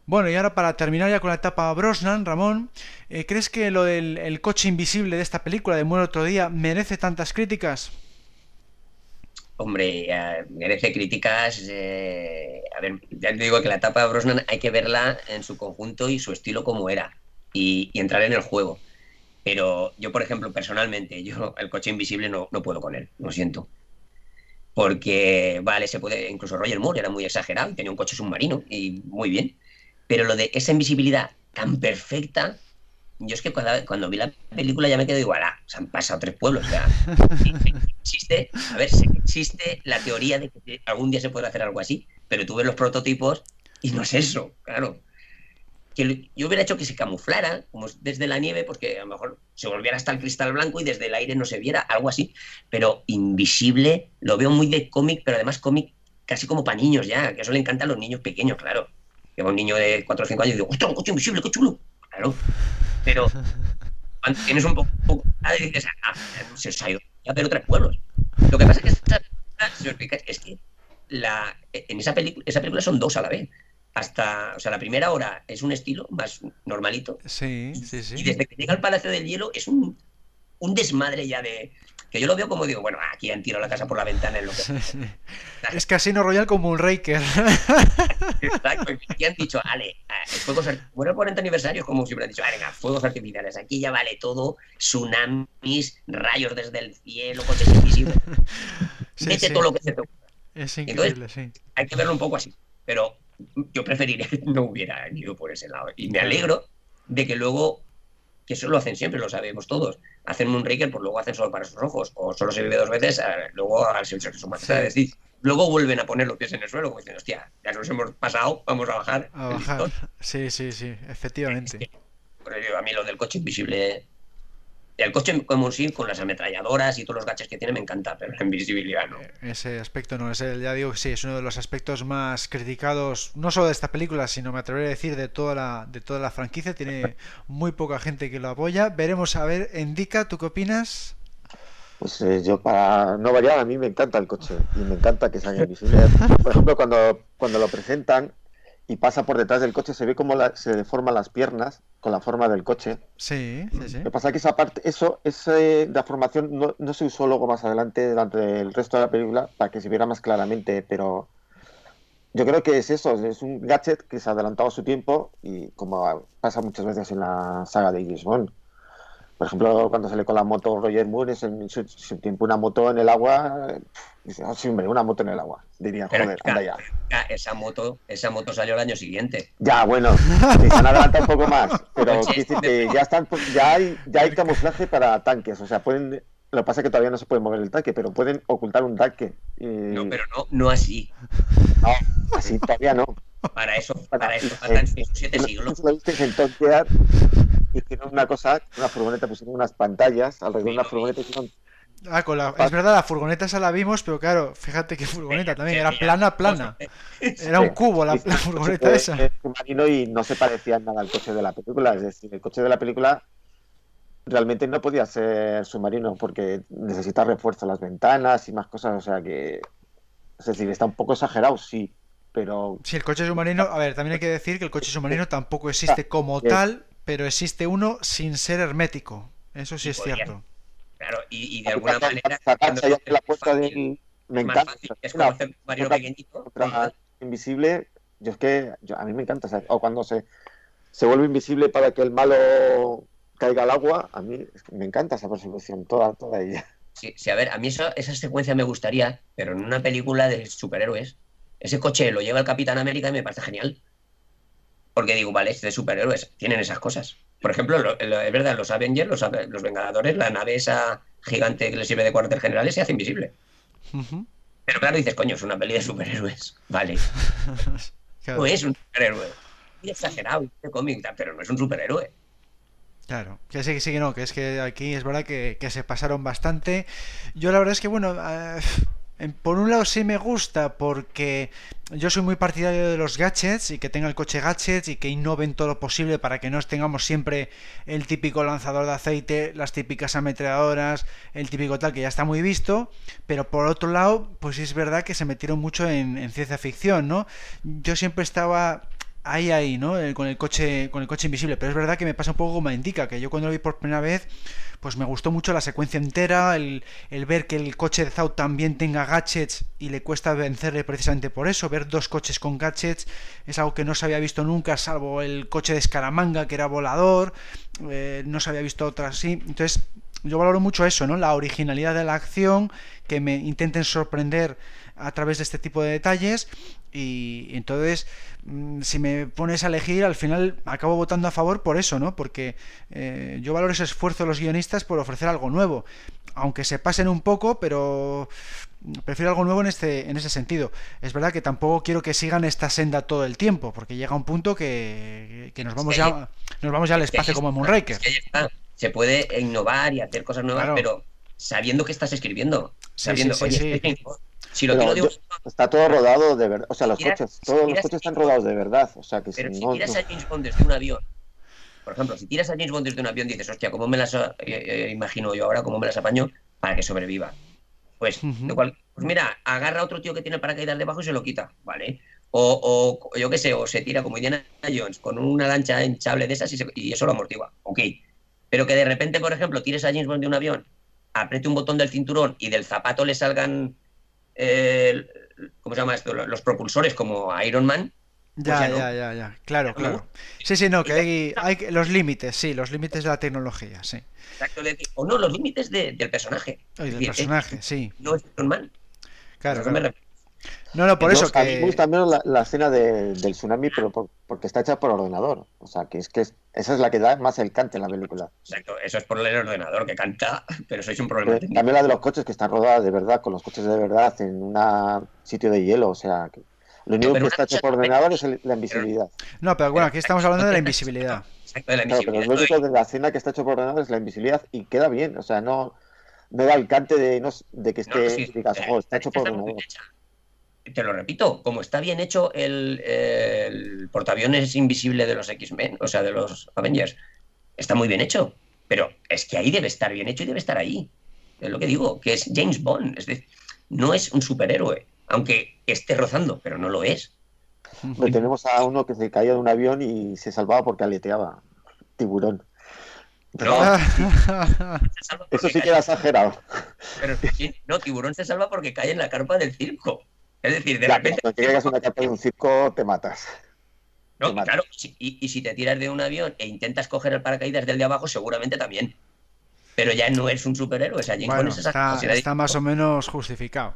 Bueno, y ahora para terminar ya con la etapa Brosnan, Ramón, eh, ¿crees que lo del coche invisible de esta película de Muere otro día merece tantas críticas? Hombre, merece críticas. Eh, a ver, ya te digo que la etapa de Brosnan hay que verla en su conjunto y su estilo como era y, entrar en el juego. Pero yo, por ejemplo, personalmente, yo el coche invisible no, no puedo con él, lo siento. Porque, vale, se puede, incluso Roger Moore era muy exagerado, tenía un coche submarino y muy bien. Pero lo de esa invisibilidad tan perfecta, yo es que cuando, vi la película ya me quedo igual, ah, se han pasado tres pueblos. O sea, <laughs> existe, a ver, existe la teoría de que algún día se puede hacer algo así, pero tú ves los prototipos y no es eso, claro. Que yo hubiera hecho que se camuflara, como desde la nieve, porque a lo mejor se volviera hasta el cristal blanco y desde el aire no se viera, algo así. Pero invisible, lo veo muy de cómic, pero además cómic casi como para niños ya, que eso le encanta a los niños pequeños, claro. Que un niño de 4 o 5 años y digo, ¡ostras, un coche invisible, qué chulo! Claro. Pero cuando tienes un poco, poco y dices, ah, se os ha ido a ver otros pueblos. Lo que pasa es que es que la, en esa, película esa película son dos a la vez. Hasta, o sea, la primera hora es un estilo más normalito. Sí, sí, sí. Y desde que llega al Palacio del Hielo es un, un desmadre ya de, que yo lo veo como digo, bueno, aquí han tirado la casa por la ventana en lo que... es Casino Royal como un Raker. <laughs> Exacto, aquí han dicho, ale, fuegos bueno, el 40 aniversario es como si hubieran dicho, venga, fuegos artificiales, aquí ya vale todo, tsunamis, rayos desde el cielo, coches invisibles, <laughs> mete todo lo que se te ocurra. Es increíble, sí. Hay que verlo un poco así, pero yo preferiría que <laughs> no hubiera ido por ese lado. Y me alegro de que luego, que eso lo hacen siempre, lo sabemos todos, hacen un Raker, pues luego hacen solo para sus ojos, o solo se vive dos veces, luego al ser su majestad. Es decir, luego vuelven a poner los pies en el suelo, como dicen, hostia, ya nos hemos pasado, vamos a bajar. A bajar. Sí, sí, sí, efectivamente. <laughs> a mí lo del coche invisible el coche como sí, con las ametralladoras y todos los gaches que tiene me encanta, pero la invisibilidad no. Eh, ese aspecto no, es el, ya digo que sí, es uno de los aspectos más criticados, no solo de esta película, sino me atrevería a decir de toda la, de toda la franquicia. Tiene <laughs> muy poca gente que lo apoya. Veremos a ver, Indica, ¿tú qué opinas? Pues eh, yo para no variar, a mí me encanta el coche y me encanta que salga invisible. Por ejemplo, cuando, cuando lo presentan, y pasa por detrás del coche, se ve cómo se deforman las piernas con la forma del coche. Sí, sí, sí. Lo que pasa es que esa parte, eso, esa deformación no, no se usó luego más adelante durante el resto de la película para que se viera más claramente, pero yo creo que es eso, es un gadget que se ha adelantado a su tiempo y como pasa muchas veces en la saga de James Bond. Por ejemplo, cuando sale con la moto Roger Moore, en su, tiempo una moto en el agua, dice, oh, sí, hombre, una moto en el agua. Diría, joder, anda ya. Esa moto, esa moto salió el año siguiente. Ya, bueno, se han adelantado un poco más, pero <laughs> que ya están, ya hay, ya hay camuflaje para tanques, o sea, pueden lo que pasa es que todavía no se puede mover el tanque, pero pueden ocultar un tanque. No, pero no, no así. No, así todavía no. Para eso, para eso faltan siete siglos. Lo viste en hicieron una cosa, una furgoneta, pusieron unas pantallas alrededor de una furgoneta hicieron Ah, con la, es verdad, la furgoneta esa la vimos, pero claro, fíjate qué furgoneta <laughs> también, era plana, plana. <laughs> Era un cubo la, furgoneta esa. Y no se parecía nada al coche de la película, es decir, el coche de la película realmente no podía ser submarino porque necesita refuerzo las ventanas y más cosas, o sea que, es decir, está un poco exagerado, sí, pero... Sí, el coche submarino, a ver, también hay que decir que el coche submarino tampoco existe como tal, pero existe uno sin ser hermético. Eso sí, es cierto. Claro, y, de alguna manera. la puerta del. Me encanta. Es como hacer un pequeñito. Invisible, yo es que a mí me encanta. O cuando se, se vuelve invisible para que el malo caiga al agua, a mí me encanta esa persecución, toda, toda ella. Sí, sí, a ver, a mí esa secuencia me gustaría, pero en una película de superhéroes, ese coche lo lleva el Capitán América y me parece genial. Porque digo, vale, es de superhéroes, tienen esas cosas. Por ejemplo, es verdad, los Avengers, los, los, Vengadores, la nave esa gigante que les sirve de cuartel general se hace invisible. Pero claro, dices, coño, es una peli de superhéroes. Vale. <laughs> No es un superhéroe. Muy exagerado, cómic, pero no es un superhéroe. Claro, que sí, que sí, que no, que es que aquí es verdad que, que se pasaron bastante. Yo la verdad es que, bueno, uh, por un lado sí me gusta porque yo soy muy partidario de los gadgets y que tenga el coche gadgets y que innoven todo lo posible para que no tengamos siempre el típico lanzador de aceite, las típicas ametralladoras, el típico tal que ya está muy visto, pero por otro lado, pues es verdad que se metieron mucho en, en ciencia ficción, ¿no? Yo siempre estaba ahí ahí, ¿no? con el coche con el coche invisible, pero es verdad que me pasa un poco como indica, que yo cuando lo vi por primera vez pues me gustó mucho la secuencia entera, el, ver que el coche de Zau también tenga gadgets y le cuesta vencerle precisamente por eso, ver dos coches con gadgets es algo que no se había visto nunca, salvo el coche de Escaramanga que era volador, eh, no se había visto otra así, entonces yo valoro mucho eso, ¿no? La originalidad de la acción, que me intenten sorprender a través de este tipo de detalles y entonces mm, si me pones a elegir al final acabo votando a favor por eso no porque eh, yo valoro ese esfuerzo de los guionistas por ofrecer algo nuevo aunque se pasen un poco pero prefiero algo nuevo en este en ese sentido. Es verdad que tampoco quiero que sigan esta senda todo el tiempo porque llega un punto que, nos vamos ya nos vamos ya al espacio como Moonraker. se puede innovar y hacer cosas nuevas pero sabiendo que estás escribiendo sabiendo está todo rodado de verdad. O sea, los coches, todos los coches están rodados de verdad. O sea, que pero si, tiras a James Bond desde un avión, por ejemplo, si tiras a James Bond desde un avión, dices, hostia, ¿cómo me las eh, eh, imagino yo ahora? ¿Cómo me las apaño para que sobreviva? Pues, pues mira, agarra a otro tío que tiene paracaídas debajo y se lo quita, ¿vale? O, o yo qué sé, o se tira como Indiana Jones con una lancha hinchable de esas y, y eso lo amortigua. Ok. Pero que de repente, por ejemplo, tires a James Bond de un avión, apriete un botón del cinturón y del zapato le salgan eh, ¿cómo se llama esto? Los propulsores como Iron Man. Pues ya, ya, ya, ya, claro, claro. Sí, sí, no, que hay, hay los límites, sí, los límites de la tecnología, sí. Exacto, o no, los límites del personaje. del personaje, sí. No es Iron Man. Claro, No, no, por eso A mí que... me gusta menos la, la escena de- del tsunami, pero por- porque está hecha por ordenador. O sea, que es que es- esa es la que da más el cante en la película. Exacto, eso es por el ordenador que canta, <laughs> pero eso es un problema Pero técnico. también la de los coches, que están rodadas de verdad, con los coches de verdad, en un sitio de hielo. O sea, que lo único que está hecho por ordenador es el- la invisibilidad. No, pero bueno, aquí estamos hablando de la invisibilidad. Exacto, de la Claro, pero invisibilidad. lo único de la escena que está hecho por ordenador es la invisibilidad y queda bien. O sea, no, no da el cante de, no, de que No, no, esté, sí, digas, eh, "Jo, está hecho por ordenador. Te lo repito, como está bien hecho el, el portaaviones invisible de los X-Men, o sea, de los Avengers, está muy bien hecho. Pero es que ahí debe estar bien hecho y debe estar ahí. Es lo que digo, que es James Bond. Es decir, no es un superhéroe, aunque esté rozando, pero no lo es. <laughs> Tenemos a uno que se caía de un avión y se salvaba porque aleteaba. Tiburón. No, salva Eso sí que era exagerado. pero no, Tiburón se salva porque cae en la carpa del circo. Es decir, de Ya, repente. cuando te llegas a una capa de un circo, te matas. No, te claro, si- y, y si te tiras de un avión e intentas coger el paracaídas del de abajo, seguramente también. Pero ya no es un superhéroe, o sea, James Bueno, Bond es esa está, capacidad de- está más o menos justificado.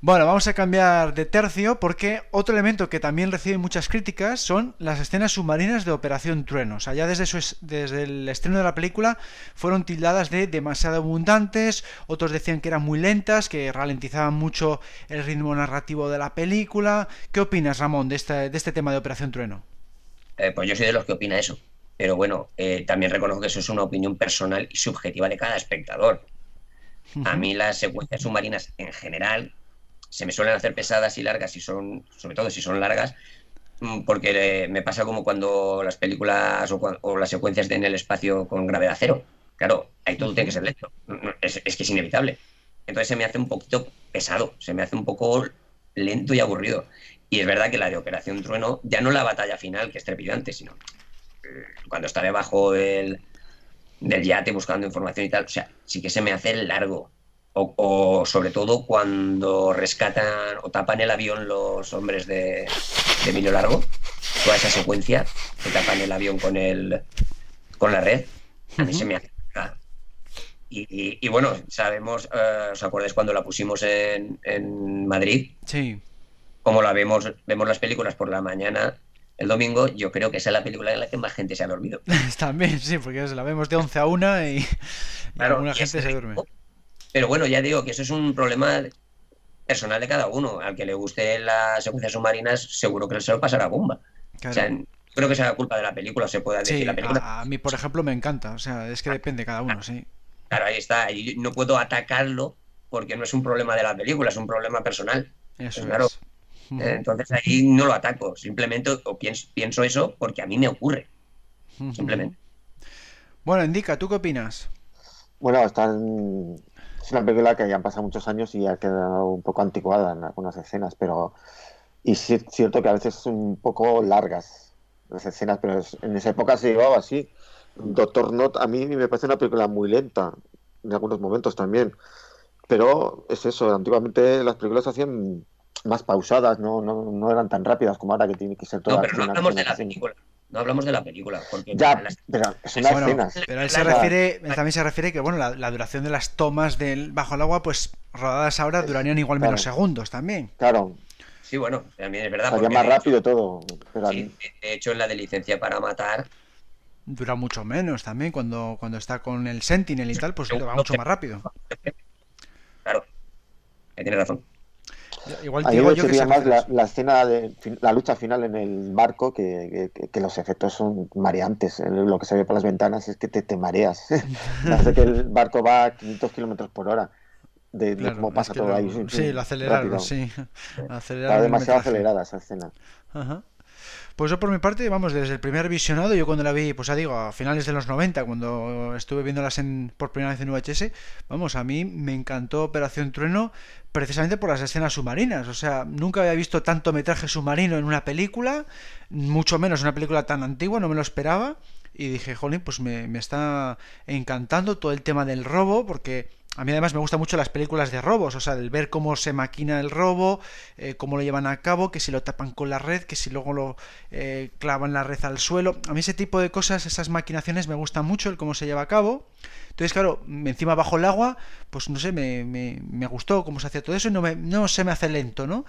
Bueno, vamos a cambiar de tercio porque otro elemento que también recibe muchas críticas son las escenas submarinas de Operación Trueno. O sea, ya desde, su es- desde el estreno de la película fueron tildadas de demasiado abundantes, otros decían que eran muy lentas, que ralentizaban mucho el ritmo narrativo de la película. ¿Qué opinas, Ramón, de este, de este tema de Operación Trueno? Eh, pues yo soy de los que opina eso. Pero bueno, eh, también reconozco que eso es una opinión personal y subjetiva de cada espectador. A mí las secuencias submarinas en general se me suelen hacer pesadas y largas, y son, sobre todo si son largas, mm, porque me pasa como cuando las películas o, las secuencias de en el espacio con gravedad cero. Claro, ahí todo tiene que ser lento. Es que es inevitable. Entonces se me hace un poquito pesado, se me hace un poco lento y aburrido. Y es verdad que la de Operación Trueno, ya no la batalla final, que es trepidante, sino eh, cuando está debajo del, del yate buscando información y tal, o sea, sí que se me hace largo. O, o sobre todo cuando rescatan o tapan el avión los hombres de, de Emilio Largo, toda esa secuencia que tapan el avión con el con la red, a mí se me hace y, y- y bueno, sabemos, eh, ¿os acordáis cuando la pusimos en, en Madrid? Sí. Como la vemos, vemos las películas por la mañana el domingo, yo creo que esa es la película en la que más gente se ha dormido. <laughs> También, sí, porque la vemos de 11 a 1 y, y Claro, alguna gente se duerme. Pero bueno, ya digo que eso es un problema personal de cada uno. Al que le guste las secuencias submarinas, seguro que se lo pasará bomba. Claro. O sea, creo que sea culpa de la película, se pueda decir Sí, la película. a, a mí, por ejemplo, me encanta. O sea, es que depende de cada uno, sí. Claro, ahí está. Y no puedo atacarlo porque no es un problema de la película, es un problema personal. Eso claro. es. Eh, Entonces ahí no lo ataco, simplemente o pienso, pienso eso porque a mí me ocurre, simplemente. Bueno, Indica, ¿tú qué opinas? Bueno, están... es una película que ya han pasado muchos años y ha quedado un poco anticuada en algunas escenas, pero... Y sí es cierto que a veces son un poco largas las escenas, pero en esa época se llevaba así. Doctor Not a mí me parece una película muy lenta, en algunos momentos también. Pero es eso, antiguamente las películas se hacían más pausadas, no, no, no eran tan rápidas como ahora que tiene que ser toda No, pero no hablamos de la película, no hablamos de la película, porque Ya, las- pero son las Bueno, escenas. pero él se refiere, él también se refiere que bueno, la, la duración de las tomas del bajo el agua, pues rodadas ahora durarían igual menos Claro. segundos también. Claro, sí, bueno, también es verdad. porque más hecho- rápido todo. Pero sí, de hecho, en la de licencia para matar, Dura mucho menos también cuando, cuando está con el Sentinel y tal, pues va mucho más rápido. <laughs> claro, que tiene razón. Igual A mí me sería más la, la escena de la lucha final en el barco que, que- que los efectos son mareantes. Eh, Lo que se ve por las ventanas es que te, te mareas. <laughs> Parece que el barco va a 500 kilómetros por hora. De, de Claro, cómo es pasa todo lo- ahí. Sí, lo aceleraron, rápido. sí. <laughs> Está Aceleraron el demasiado metraje. acelerada esa escena. Ajá. Pues yo por mi parte, vamos, desde el primer visionado, yo cuando la vi, pues ya digo, a finales de los 90, cuando estuve viéndolas en, por primera vez en VHS, vamos, a mí me encantó Operación Trueno precisamente por las escenas submarinas. O sea, nunca había visto tanto metraje submarino en una película, mucho menos en una película tan antigua, no me lo esperaba. Y dije, jolín, pues me, me está encantando todo el tema del robo, porque a mí además me gustan mucho las películas de robos, o sea, el ver cómo se maquina el robo, eh, cómo lo llevan a cabo, que si lo tapan con la red, que si luego lo eh, clavan la red al suelo. A mí ese tipo de cosas, esas maquinaciones me gustan mucho, el cómo se lleva a cabo. Entonces, claro, encima bajo el agua, pues no sé, me, me, gustó cómo se hacía todo eso y no, me, no se me hace lento, ¿no?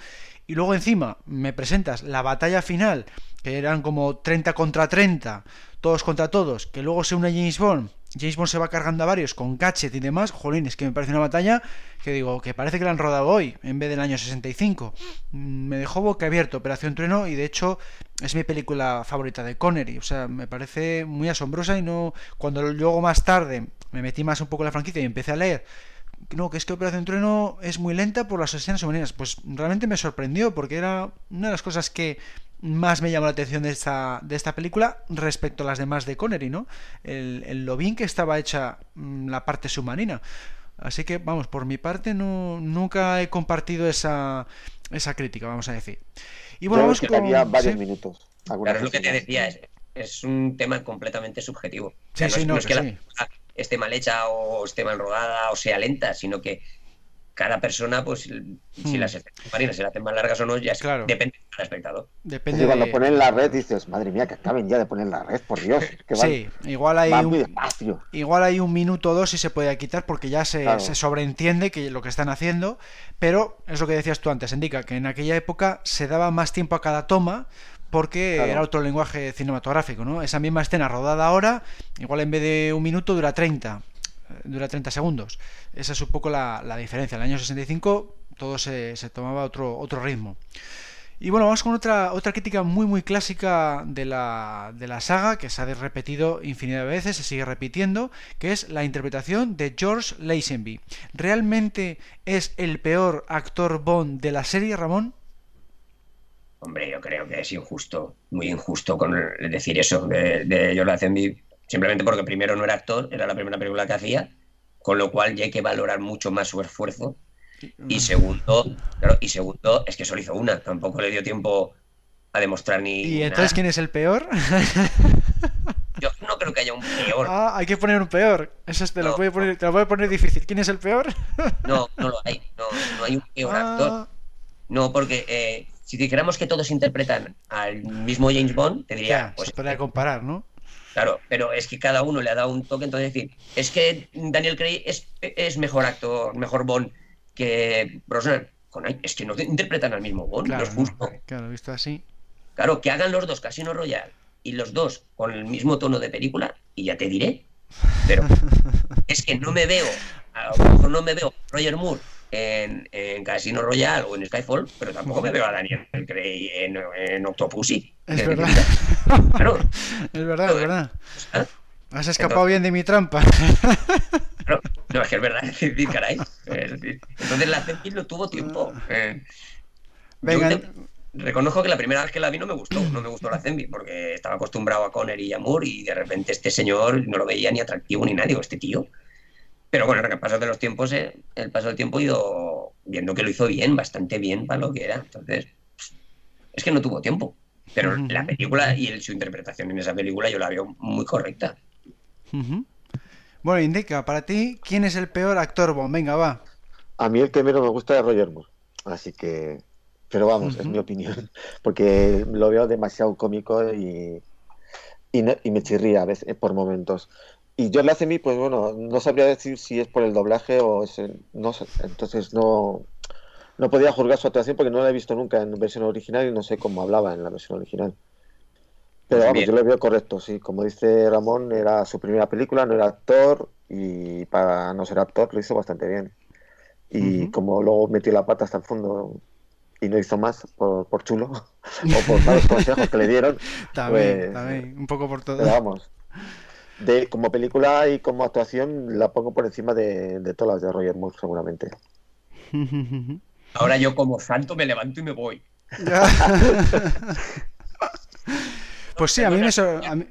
Y luego encima me presentas la batalla final, eran como 30 contra 30, todos contra todos, que luego se une James Bond James Bond se va cargando a varios con gadget y demás, jolín, es que me parece una batalla que digo, que parece que la han rodado hoy, en vez del año 65. Mm, me dejó boca abierto Operación Trueno y de hecho es mi película favorita de Connery, o sea, me parece muy asombrosa y no, cuando luego más tarde me metí más un poco en la franquicia y empecé a leer no, que es que Operación Trueno es muy lenta por las escenas femeninas. Pues realmente me sorprendió porque era una de las cosas que más me llamó la atención de esta, de esta película respecto a las demás de Connery, ¿no? El, lo bien que estaba hecha mm, la parte submarina. Así que, vamos, por mi parte no, nunca he compartido esa, esa crítica, vamos a decir. Y bueno, vamos con... había varios minutos. Claro, es lo que te decía, es, un tema completamente subjetivo. sí, sí, no, es que, la esté mal hecha o esté mal rodada o sea lenta, sino que cada persona, pues, si hmm. las marinas se las hacen más largas o no, ya depende del espectador. Depende Cuando ponen la red dices, madre mía, que acaben ya de poner la red, por Dios. <laughs> sí, igual hay, un, igual hay un minuto o dos y se puede quitar porque ya se, se, sobreentiende que lo que están haciendo, pero es lo que decías tú antes, indica que en aquella época se daba más tiempo a cada toma porque era otro lenguaje cinematográfico, ¿no? Esa misma escena rodada ahora, igual en vez de un minuto dura 30 dura 30 segundos. Esa es un poco la, diferencia. En el año 65 todo se, tomaba otro, otro ritmo. Y bueno, vamos con otra, otra crítica muy muy clásica de la, de la saga, que se ha repetido infinidad de veces, se sigue repitiendo, que es la interpretación de George Lazenby. ¿Realmente es el peor actor Bond de la serie, Ramón? Hombre, yo creo que es injusto, muy injusto con decir eso de, de George Lazenby simplemente porque primero no era actor, era la primera película que hacía, con lo cual ya hay que valorar mucho más su esfuerzo. Y segundo, y segundo, es que solo hizo una, tampoco le dio tiempo a demostrar ni. ¿Y entonces quién es el peor? Yo no creo que haya un peor. Ah, hay que poner un peor. Eso te, lo voy a poner, te lo voy a poner difícil. ¿Quién es el peor? No, no lo hay. No, no hay un peor ah. actor. No, porque eh, si dijéramos que todos interpretan al mismo James Bond, te diría. pues, se podría comparar, ¿no? Claro, pero es que cada uno le ha dado un toque, entonces decir, es que Daniel Craig es, mejor actor, mejor Bond que Brosnan. Es que no interpretan al mismo Bond, claro, no es justo. claro, visto así. Claro, que hagan los dos Casino Royale y los dos con el mismo tono de película, y ya te diré. Pero <laughs> es que no me veo, a lo mejor no me veo Roger Moore en, en, Casino Royale o en Skyfall, pero tampoco me veo a Daniel Craig en, en Octopussy. Es verdad. <laughs> Es verdad, es verdad. ¿Ah? Has escapado bien de mi trampa. <laughs> no, es que es verdad, es decir, caray. entonces la Zenith no tuvo tiempo. Eh, Venga. reconozco que la primera vez que la vi no me gustó, no me gustó la Zenby porque estaba acostumbrado a Conner y a Moore y de repente este señor no lo veía ni atractivo ni nadie, este tío. Pero bueno, el paso de los tiempos, eh, el paso del tiempo he ido viendo que lo hizo bien, bastante bien para lo que era. Entonces, es que no tuvo tiempo. Pero la película y su interpretación en esa película yo la veo muy correcta. Bueno, indica, para ti, ¿quién es el peor actor Bond? Venga, va. A mí el que menos me gusta es Roger Moore. Así que. Pero vamos, es mi opinión. <laughs> Porque lo veo demasiado cómico y, y, me chirría a veces por momentos. Y John Lazenby, pues bueno, no sabría decir si es por el doblaje o es no sé, entonces no no podía juzgar su actuación porque no la he visto nunca en versión original y no sé cómo hablaba en la versión original. Pero vamos, yo lo veo correcto, sí. Como dice Ramón, era su primera película, no era actor y para no ser actor lo hizo bastante bien. Y como luego metió la pata hasta el fondo y no hizo más por, por chulo <laughs> o por malos consejos que le dieron. <laughs> también, pues, un poco por todo. Pero vamos, de, como película y como actuación la pongo por encima de, todas las de Roger Moore seguramente. Ahora yo como santo me levanto y me voy. pues sí, a mí me... A mí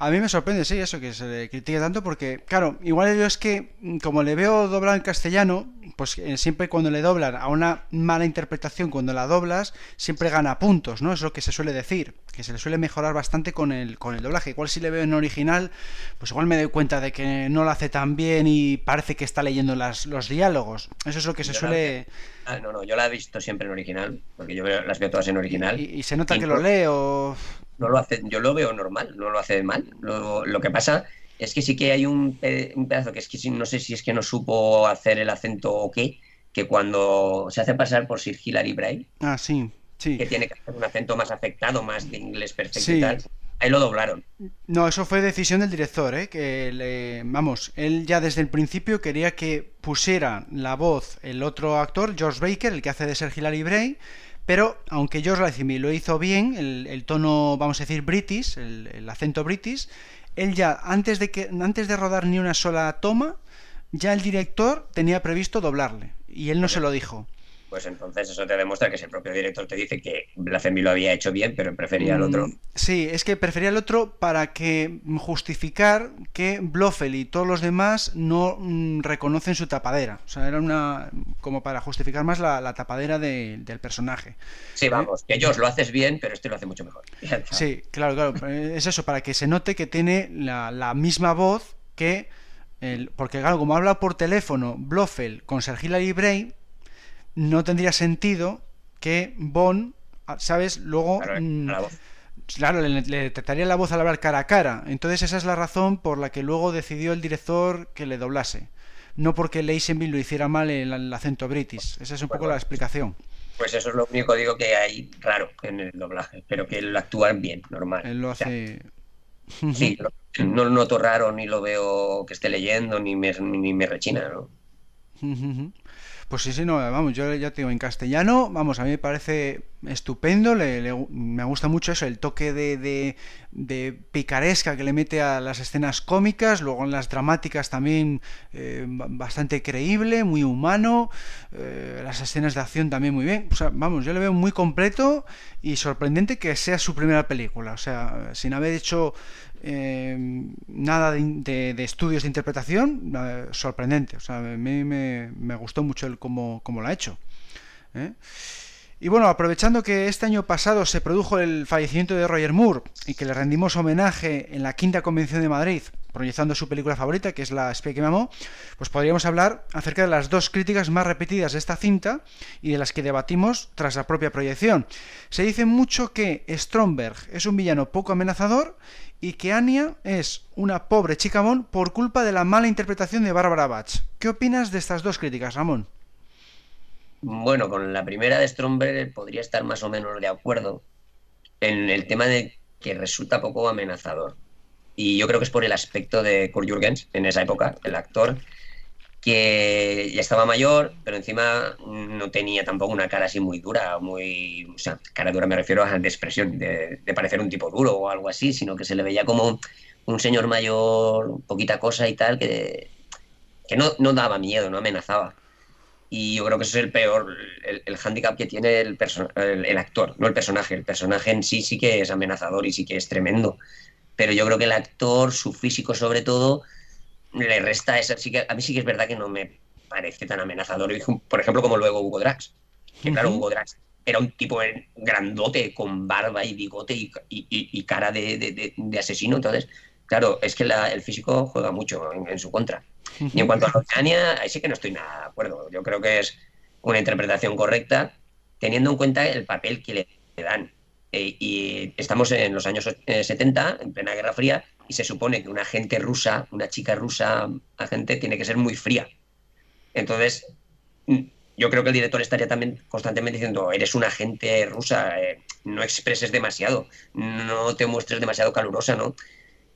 me sorprende, sí, eso, que se le critique tanto, porque, claro, igual yo es que, mm, como le veo doblado en castellano, pues eh, siempre cuando le doblan a una mala interpretación, cuando la doblas, siempre gana puntos, ¿no? Es lo que se suele decir, que se le suele mejorar bastante con el, con el doblaje. Igual si le veo en original, pues igual me doy cuenta de que no lo hace tan bien y parece que está leyendo las, los diálogos. Eso es lo que se suele... Ah, no, no, yo la he visto siempre en original, porque yo las veo todas en original. Y, se nota que lo leo. No lo hace, yo lo veo normal, no lo hace mal. Lo, lo que pasa es que sí que hay un, pedazo que es que no sé si es que no supo hacer el acento o qué, que cuando se hace pasar por Sir Hilary Bray, ah, sí, sí. que tiene que hacer un acento más afectado, más de inglés perfecto y tal, Ahí lo doblaron. No, eso fue decisión del director, ¿eh? que le, vamos, él ya desde el principio quería que pusiera la voz el otro actor, George Baker, el que hace de ser Hilary Bray, pero aunque George Lazenby lo hizo bien, el, tono, vamos a decir, british, el, acento british, él ya, antes de, que, antes de rodar ni una sola toma, ya el director tenía previsto doblarle, y él no se lo dijo pues entonces eso te demuestra que ese propio director te dice que Blasphemy lo había hecho bien, pero prefería al otro. Mm, sí, es que prefería al otro para que justificar que Blofeld y todos los demás no mm, reconocen su tapadera. O sea, era una como para justificar más la, tapadera del personaje. Sí, vamos, que ellos lo haces bien, pero este lo hace mucho mejor. <laughs> sí, claro, claro. Es eso, para que se note que tiene la, misma voz que... El, porque claro, como habla por teléfono Blofeld con Sergila Bray no tendría sentido que Bond, ¿sabes? Luego... Claro, mm, le, trataría la voz al hablar cara a cara. Entonces esa es la razón por la que luego decidió el director que le doblase. No porque Leisenby lo hiciera mal en el, acento british. Esa es un poco la explicación. Pues eso es lo único digo que hay raro en el doblaje, pero que lo actúan bien, normal. Él lo hace... <laughs> sí, no lo noto raro, ni lo veo que esté leyendo, ni me, ni me rechina, ¿no? <laughs> Pues sí, sí, no, vamos, yo ya te digo, en castellano, vamos, a mí me parece estupendo, me gusta mucho eso, el toque de, de, picaresca que le mete a las escenas cómicas, luego en las dramáticas también eh, bastante creíble, muy humano, eh, las escenas de acción también muy bien, o sea, vamos, yo le veo muy completo y sorprendente que sea su primera película, o sea, sin haber hecho Em, nada de, estudios de interpretación, eh, sorprendente. O sea, a mí me, gustó mucho el cómo, lo ha hecho. ¿eh? Y bueno, aprovechando que este año pasado se produjo el fallecimiento de Roger Moore y que le rendimos homenaje en la quinta convención de Madrid, proyectando su película favorita, que es La espía que me amó, pues podríamos hablar acerca de las dos críticas más repetidas de esta cinta y de las que debatimos tras la propia proyección. Se dice mucho que Stromberg es un villano poco amenazador y que Anya es una pobre chicamón por culpa de la mala interpretación de Bárbara Bach. ¿Qué opinas de estas dos críticas, Ramón? Bueno, con la primera de Stromberg podría estar más o menos de acuerdo en el tema de que resulta poco amenazador. Y yo creo que es por el aspecto de Kurt Jürgens en esa época, el actor, que ya estaba mayor, pero encima no tenía tampoco una cara así muy dura, muy, o sea, cara dura me refiero a de expresión, de, parecer un tipo duro o algo así, sino que se le veía como un señor mayor, poquita cosa y tal, que, que no, no daba miedo, no amenazaba. Y yo creo que ese es el peor, el, el hándicap que tiene el, el, el, actor, no el personaje. El personaje en sí sí que es amenazador y sí que es tremendo. Pero yo creo que el actor, su físico sobre todo, le resta esa. Sí que, a mí sí que es verdad que no me parece tan amenazador, por ejemplo, como luego Hugo Drax. Que claro, Hugo Drax era un tipo grandote con barba y bigote y, cara de, asesino. Entonces, claro, es que el físico juega mucho en, su contra. Y en cuanto a Oceania, ahí sí que no estoy nada de acuerdo. Yo creo que es una interpretación correcta, teniendo en cuenta el papel que le dan. Eh, y estamos en los años 70, eh, en plena Guerra Fría, y se supone que una agente rusa, una chica rusa agente, tiene que ser muy fría. Entonces, yo creo que el director estaría también constantemente diciendo, eres una agente rusa, eh, no expreses demasiado, no te muestres demasiado calurosa, ¿no?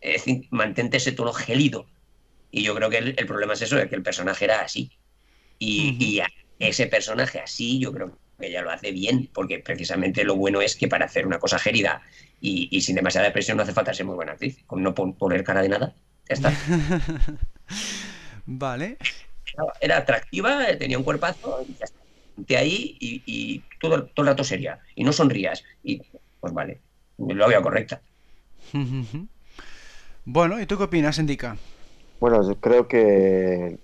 Es decir, mantente ese tono gélido. Y yo creo que el, problema es eso, de que el personaje era así. Y, y ese personaje así, yo creo ella lo hace bien, porque precisamente lo bueno es que para hacer una cosa gérida y, sin demasiada presión no hace falta ser muy buena actriz, con no poner cara de nada, ya está. <laughs> vale. Era, atractiva, tenía un cuerpazo y ya está. De ahí y, todo, todo el rato seria. Y no sonrías. Y pues vale, lo veo correcta. <laughs> Bueno, ¿y tú qué opinas, Indica? Bueno, yo creo que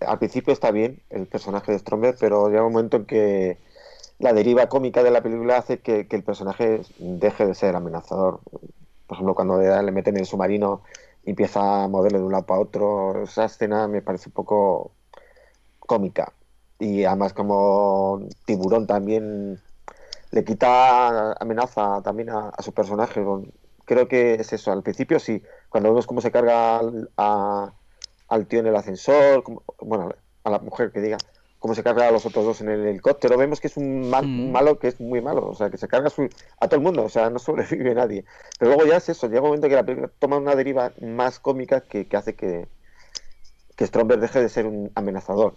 al principio está bien el personaje de Stromberg, pero llega un momento en que la deriva cómica de la película hace que, el personaje deje de ser amenazador. Por ejemplo, cuando le meten en el submarino y empieza a moverle de un lado para otro, esa escena me parece un poco cómica. Y además como tiburón también le quita amenaza también a, su personaje. Creo que es eso. Al principio sí, cuando vemos cómo se carga al, tío en el ascensor, bueno, a la mujer que diga, cómo se carga a los otros dos en el helicóptero, vemos que es un, mm. malo que es muy malo, o sea, que se carga a todo el mundo, o sea, no <laughs> sobrevive nadie. Pero luego ya es eso, llega un momento que la película toma una deriva más cómica que, hace que, que Stromberg deje de ser un amenazador.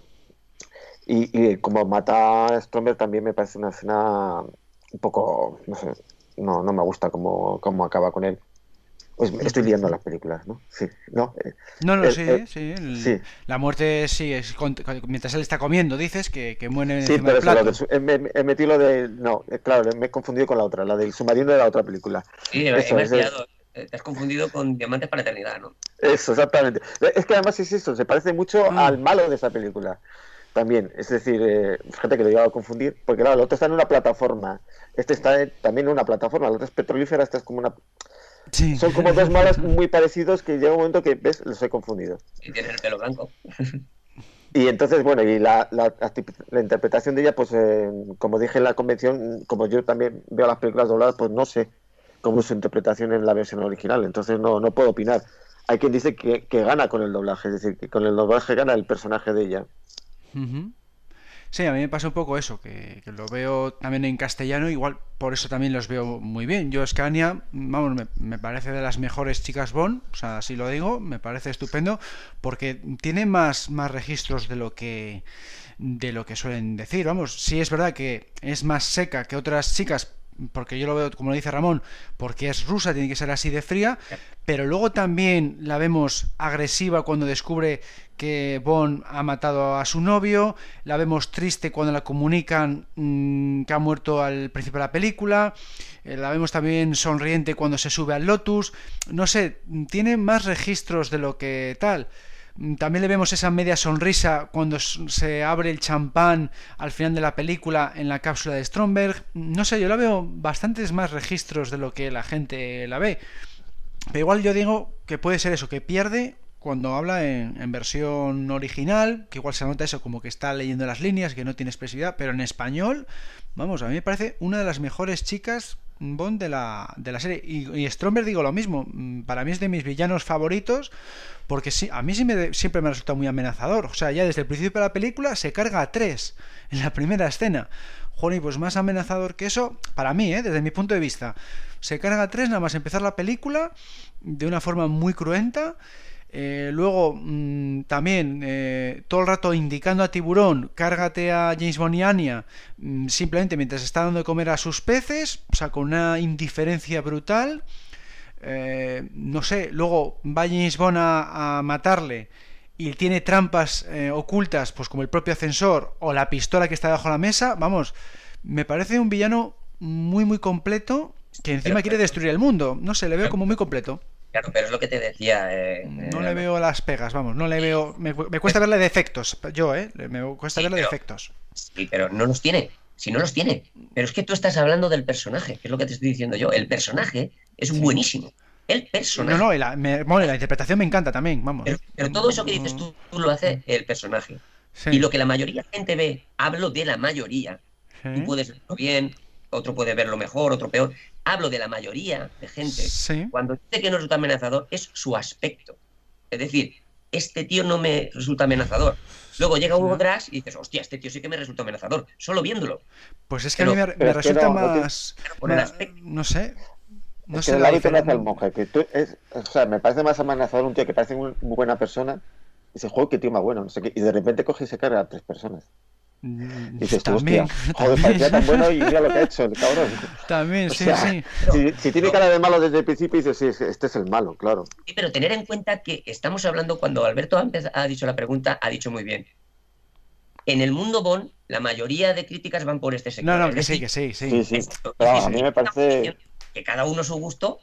Y, como mata a Stromberg también me parece una escena un poco, no sé, no, no me gusta cómo, cómo acaba con él. Pues estoy liando las películas, ¿no? Sí, ¿no? No, no, sí, sí, La muerte sí, es mientras él está comiendo, dices que, que muere sí, pero del, me, he metido lo de... No, eh, claro, me he confundido con la otra, la del submarino de la otra película. Sí, Eso, me, eh, te has confundido con Diamantes para la Eternidad, ¿no? Eso, exactamente. Es que además es eso, se parece mucho mm. al malo de esa película. También, es decir, eh, fíjate que lo iba a confundir, porque claro, el otro está en una plataforma, este está también en una plataforma, el otro es petrolífera, este es como una son como dos malas muy parecidos que llega un momento que ves, los he confundido. Y tiene el pelo blanco. <laughs> Y entonces, bueno, y la, la, interpretación de ella, pues eh, como dije en la convención, como yo también veo las películas dobladas, pues no sé cómo es su interpretación en la versión original, entonces no, no puedo opinar. Hay quien dice que, gana con el doblaje, es decir, que con el doblaje gana el personaje de ella. Sí, a mí me pasa un poco eso, que, lo veo también en castellano, igual por eso también los veo muy bien. Yo, Scania, vamos, me, parece de las mejores chicas Bond, o sea, así lo digo, me parece estupendo, porque tiene más, más registros de lo que de lo que suelen decir. Vamos, sí es verdad que es más seca que otras chicas porque yo lo veo, como lo dice Ramón, porque es rusa, tiene que ser así de fría, pero luego también la vemos agresiva cuando descubre que Bond ha matado a su novio, la vemos triste cuando la comunican mm, que ha muerto al principio de la película, eh, la vemos también sonriente cuando se sube al Lotus, no sé, tiene más registros de lo que tal. Mm, también le vemos esa media sonrisa cuando se abre el champán al final de la película en la cápsula de Stromberg. No sé, yo la veo bastantes más registros de lo que la gente la ve. Pero igual yo digo que puede ser eso, que pierde cuando habla en, versión original, que igual se nota eso como que está leyendo las líneas, que no tiene expresividad, pero en español, vamos, a mí me parece una de las mejores chicas Bond de la, de la serie. Y, y Stromberg digo lo mismo, mm, para mí es de mis villanos favoritos, porque sí, a mí sí me, siempre me ha resultado muy amenazador. O sea, ya desde el principio de la película se carga a tres en la primera escena. Joder, pues más amenazador que eso, para mí, ¿eh? desde mi punto de vista. Se carga a tres nada más empezar la película de una forma muy cruenta. Eh, luego mm, también eh, todo el rato indicando a Tiburón, cárgate a James Bond y Anya, mm, simplemente mientras está dando de comer a sus peces, o sea, con una indiferencia brutal. Eh, no sé, luego va James Bond a, matarle y tiene trampas ocultas, pues como el propio ascensor o la pistola que está debajo de la mesa, vamos, me parece un villano muy muy completo que encima quiere destruir el mundo. No sé, le veo como muy completo. Claro, pero es lo que te decía. Eh, no le veo las pegas, vamos, no le veo. Me, cuesta verle defectos, yo, ¿eh? Me cuesta verle defectos. Sí, pero no los tiene. Si no los tiene. Pero es que tú estás hablando del personaje, que es lo que te estoy diciendo yo. El personaje es buenísimo. El personaje. No, no, la, la interpretación me encanta también, vamos. Pero, todo eso que dices tú, tú lo hace el personaje. Y lo que la mayoría de gente ve, hablo de la mayoría. Tú puedes verlo bien, otro puede verlo mejor, otro peor hablo de la mayoría de gente, cuando dice que no resulta amenazador, es su aspecto. Es decir, este tío no me resulta amenazador. Luego llega uno atrás y dices, hostia, este tío sí que me resulta amenazador, solo viéndolo. Pues es que a mí me, resulta más. No, sé. No sé. La diferencia el monje, que tú es, o sea, me parece más amenazador un tío que parece muy, muy buena persona. Y dice, juego, qué tío más bueno, no sé qué. Y de repente coge y se carga a tres personas. Mm, dices, también, <laughs> joder, parecía tan bueno y mira lo que ha hecho el cabrón. <laughs> También, sí, sí. Si, tiene cara de malo desde el principio, dices, sí, este es el malo, claro. Sí, pero tener en cuenta que estamos hablando, cuando Alberto antes ha dicho la pregunta, ha dicho muy bien. En el mundo Bond, la mayoría de críticas van por este sector. No, no, que sí, que sí, sí. sí, sí. a mí me parece... Que cada uno su gusto,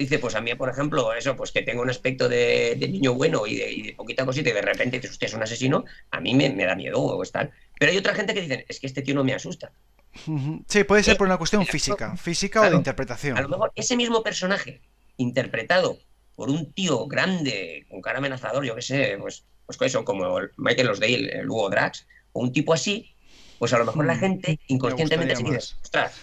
Dice, pues a mí, por ejemplo, eso, pues que tengo un aspecto de, niño bueno y de, poquita cosita y de repente dices, usted es un asesino, a mí me, da miedo o tal. Pero hay otra gente que dice, es que este tío no me asusta. Sí, puede ser por una cuestión física, física o de interpretación. A lo mejor ese mismo personaje interpretado por un tío grande, con cara amenazador, yo qué sé, pues, pues eso, como Michael Osdale, el Hugo Drax, o un tipo así, pues a lo mejor la mm, gente inconscientemente se dice, ostras,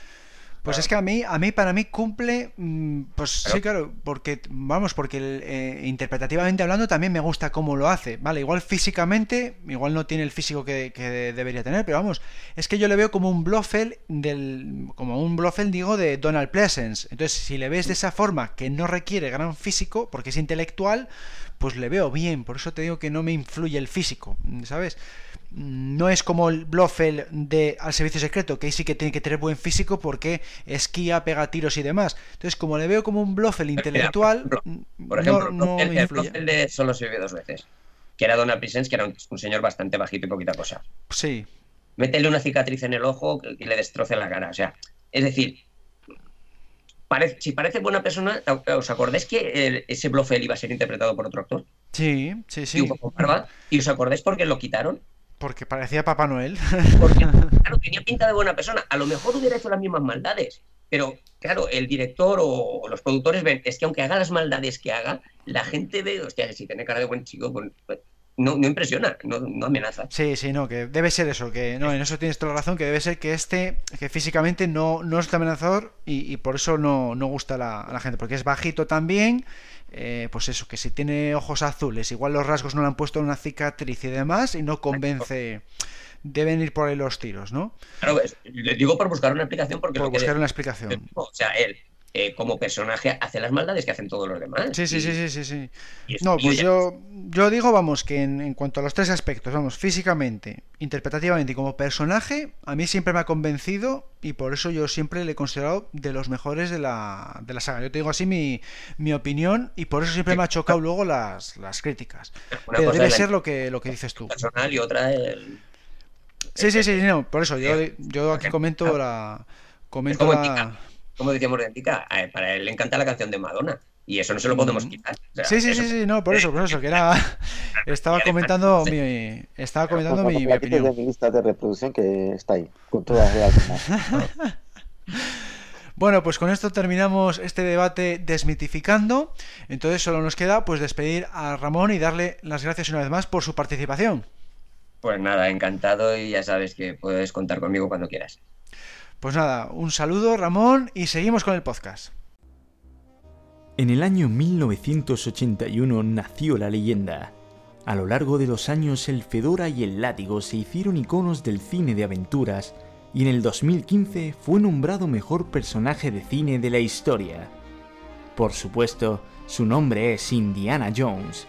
pues es que a mí, a mí, para mí cumple, mm, pues sí, claro, porque, vamos, porque eh, interpretativamente hablando también me gusta cómo lo hace, ¿vale? Igual físicamente, igual no tiene el físico que, debería tener, pero vamos, es que yo le veo como un Blofeld del, como un Blofeld, digo, de Donald Pleasence. Entonces, si le ves de esa forma, que no requiere gran físico, porque es intelectual, pues le veo bien, por eso te digo que no me influye el físico, ¿sabes? No es como el Blofeld de al servicio secreto, que ahí sí que tiene que tener buen físico porque esquía, pega tiros y demás. Entonces, como le veo como un Blofeld intelectual, por ejemplo, no, el, el Blofeld de solo se vive dos veces, que era Donna Presence, que era un, señor bastante bajito y poquita cosa. Sí. Métele una cicatriz en el ojo y le destroce la cara. O sea, es decir, si parece buena persona, ¿os acordáis que ese Blofeld iba a ser interpretado por otro actor? Sí, sí, sí. ¿Y os acordáis por qué lo quitaron? Porque parecía Papá Noel. Porque, <laughs> claro, tenía pinta de buena persona. A lo mejor hubiera hecho las mismas maldades. Pero, claro, el director o, los productores ven, es que aunque haga las maldades que haga, la gente ve, hostia, si tiene cara de buen chico, pues, pues, no, no, impresiona, no, amenaza. Sí, sí, no, que debe ser eso, que no, en eso tienes toda la razón, que debe ser que este, que físicamente no, no es amenazador y, por eso no, no gusta a la gente, porque es bajito también eh, pues eso, que si tiene ojos azules, igual los rasgos no le han puesto una cicatriz y demás, y no convence. Deben ir por ahí los tiros, ¿no? Claro, le digo por buscar una explicación porque. Por buscar una explicación. O sea, él, eh, como personaje hace las maldades que hacen todos los demás. Sí, sí, sí, sí, sí. no, pues yo, yo digo, vamos, que en, cuanto a los tres aspectos, vamos, físicamente, interpretativamente y como personaje, a mí siempre me ha convencido y por eso yo siempre le he considerado de los mejores de la, de la saga. Yo te digo así mi, mi opinión y por eso siempre me ha chocado luego las, las críticas. Pero debe ser lo que, lo que dices tú. Personal y otra el... Sí, sí, sí, no, por eso yo, yo aquí comento la... Comento la como decíamos de eh, para él le encanta la canción de Madonna. Y eso no se lo podemos quitar. sí, sí, sí, sí, no, por <laughs> eso, por eso, que era. <laughs> Estaba comentando mi. Estaba comentando mi, mi opinión. de mi lista de reproducción que está ahí, con todas las <laughs> Bueno, pues con esto terminamos este debate desmitificando. Entonces solo nos queda pues despedir a Ramón y darle las gracias una vez más por su participación. Pues nada, encantado y ya sabes que puedes contar conmigo cuando quieras. Pues nada, un saludo Ramón y seguimos con el podcast. En el año 1981 nació la leyenda. A lo largo de los años el Fedora y el Látigo se hicieron iconos del cine de aventuras y en el 2015 fue nombrado mejor personaje de cine de la historia. Por supuesto, su nombre es Indiana Jones,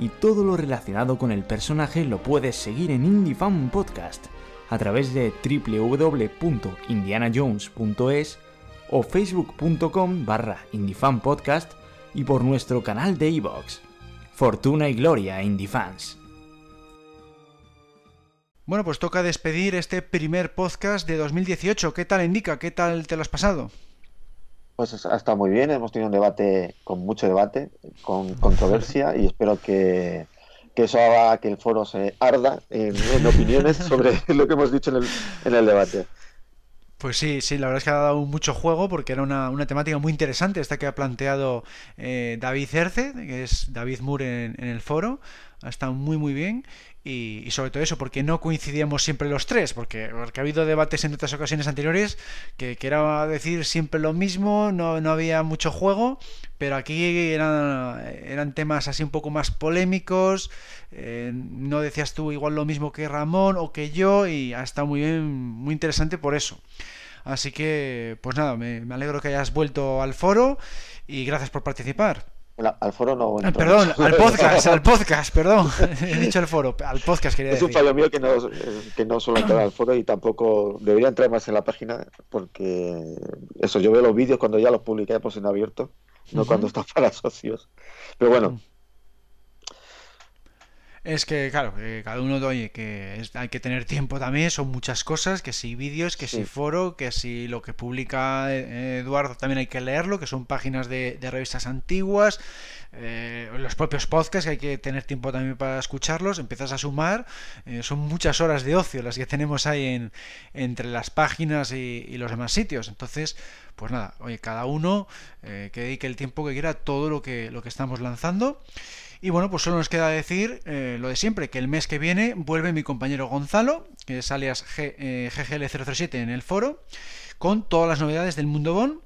y todo lo relacionado con el personaje lo puedes seguir en Indie Fan Podcast a través de www.indianajones.es o facebook.com barra indiefanpodcast y por nuestro canal de iVoox. Fortuna y gloria, Indiefans. Bueno, pues toca despedir este primer podcast de 2018. ¿Qué tal indica? ¿Qué tal te lo has pasado? Pues ha estado muy bien, hemos tenido un debate con mucho debate, con controversia y espero que, que eso haga que el foro se arda en, opiniones <laughs> sobre lo que hemos dicho en el, en el, debate. Pues sí, sí, la verdad es que ha dado mucho juego porque era una, una temática muy interesante esta que ha planteado eh, David Cerce, que es David Moore en, en el foro. Ha estado muy muy bien y, sobre todo eso, porque no coincidíamos siempre los tres, porque, porque ha habido debates en otras ocasiones anteriores que, que era decir siempre lo mismo, no, no había mucho juego, pero aquí eran, eran temas así un poco más polémicos, eh, no decías tú igual lo mismo que Ramón o que yo, y ha estado muy bien, muy interesante por eso. Así que, pues nada, me, me alegro que hayas vuelto al foro y gracias por participar al foro no. Ah, perdón, al <laughs> podcast, al podcast, perdón. <laughs> He dicho el foro, al podcast quería decir. Es un fallo mío que no, que no suelo entrar al foro y tampoco debería entrar más en la página porque eso, yo veo los vídeos cuando ya los publicamos en abierto, no cuando están <laughs> para socios. Pero bueno. Es que, claro, cada uno, oye, que hay que tener tiempo también, son muchas cosas, que si vídeos, que si foro, que si lo que publica eh, Eduardo también hay que leerlo, que son páginas de, revistas antiguas, eh, los propios podcasts, que hay que tener tiempo también para escucharlos, empiezas a sumar, eh, son muchas horas de ocio las que tenemos ahí en, entre las páginas y, y los demás sitios. Entonces, pues nada, oye, cada uno que dedique el tiempo que quiera a todo lo que, lo que estamos lanzando. Y bueno, pues solo nos queda decir eh, lo de siempre, que el mes que viene vuelve mi compañero Gonzalo, que es alias GGL007 eh, en el foro, con todas las novedades del mundo Bon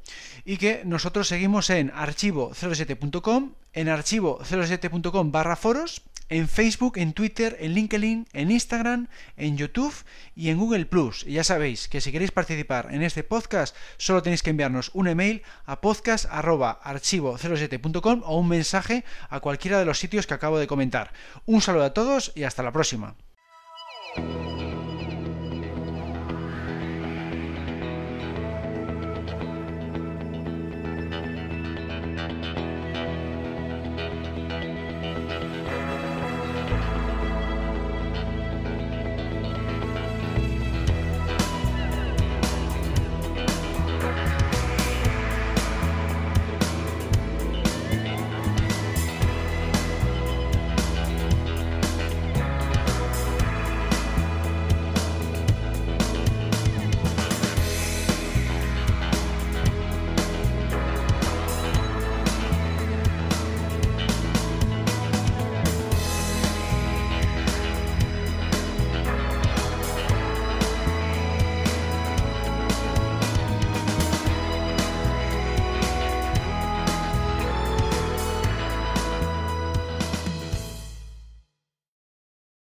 y que nosotros seguimos en archivo07.com, en archivo07.com barra foros en Facebook, en Twitter, en LinkedIn, en Instagram, en YouTube y en Google Plus. Y ya sabéis que si queréis participar en este podcast, solo tenéis que enviarnos un email a podcast.archivo07.com o un mensaje a cualquiera de los sitios que acabo de comentar. Un saludo a todos y hasta la próxima.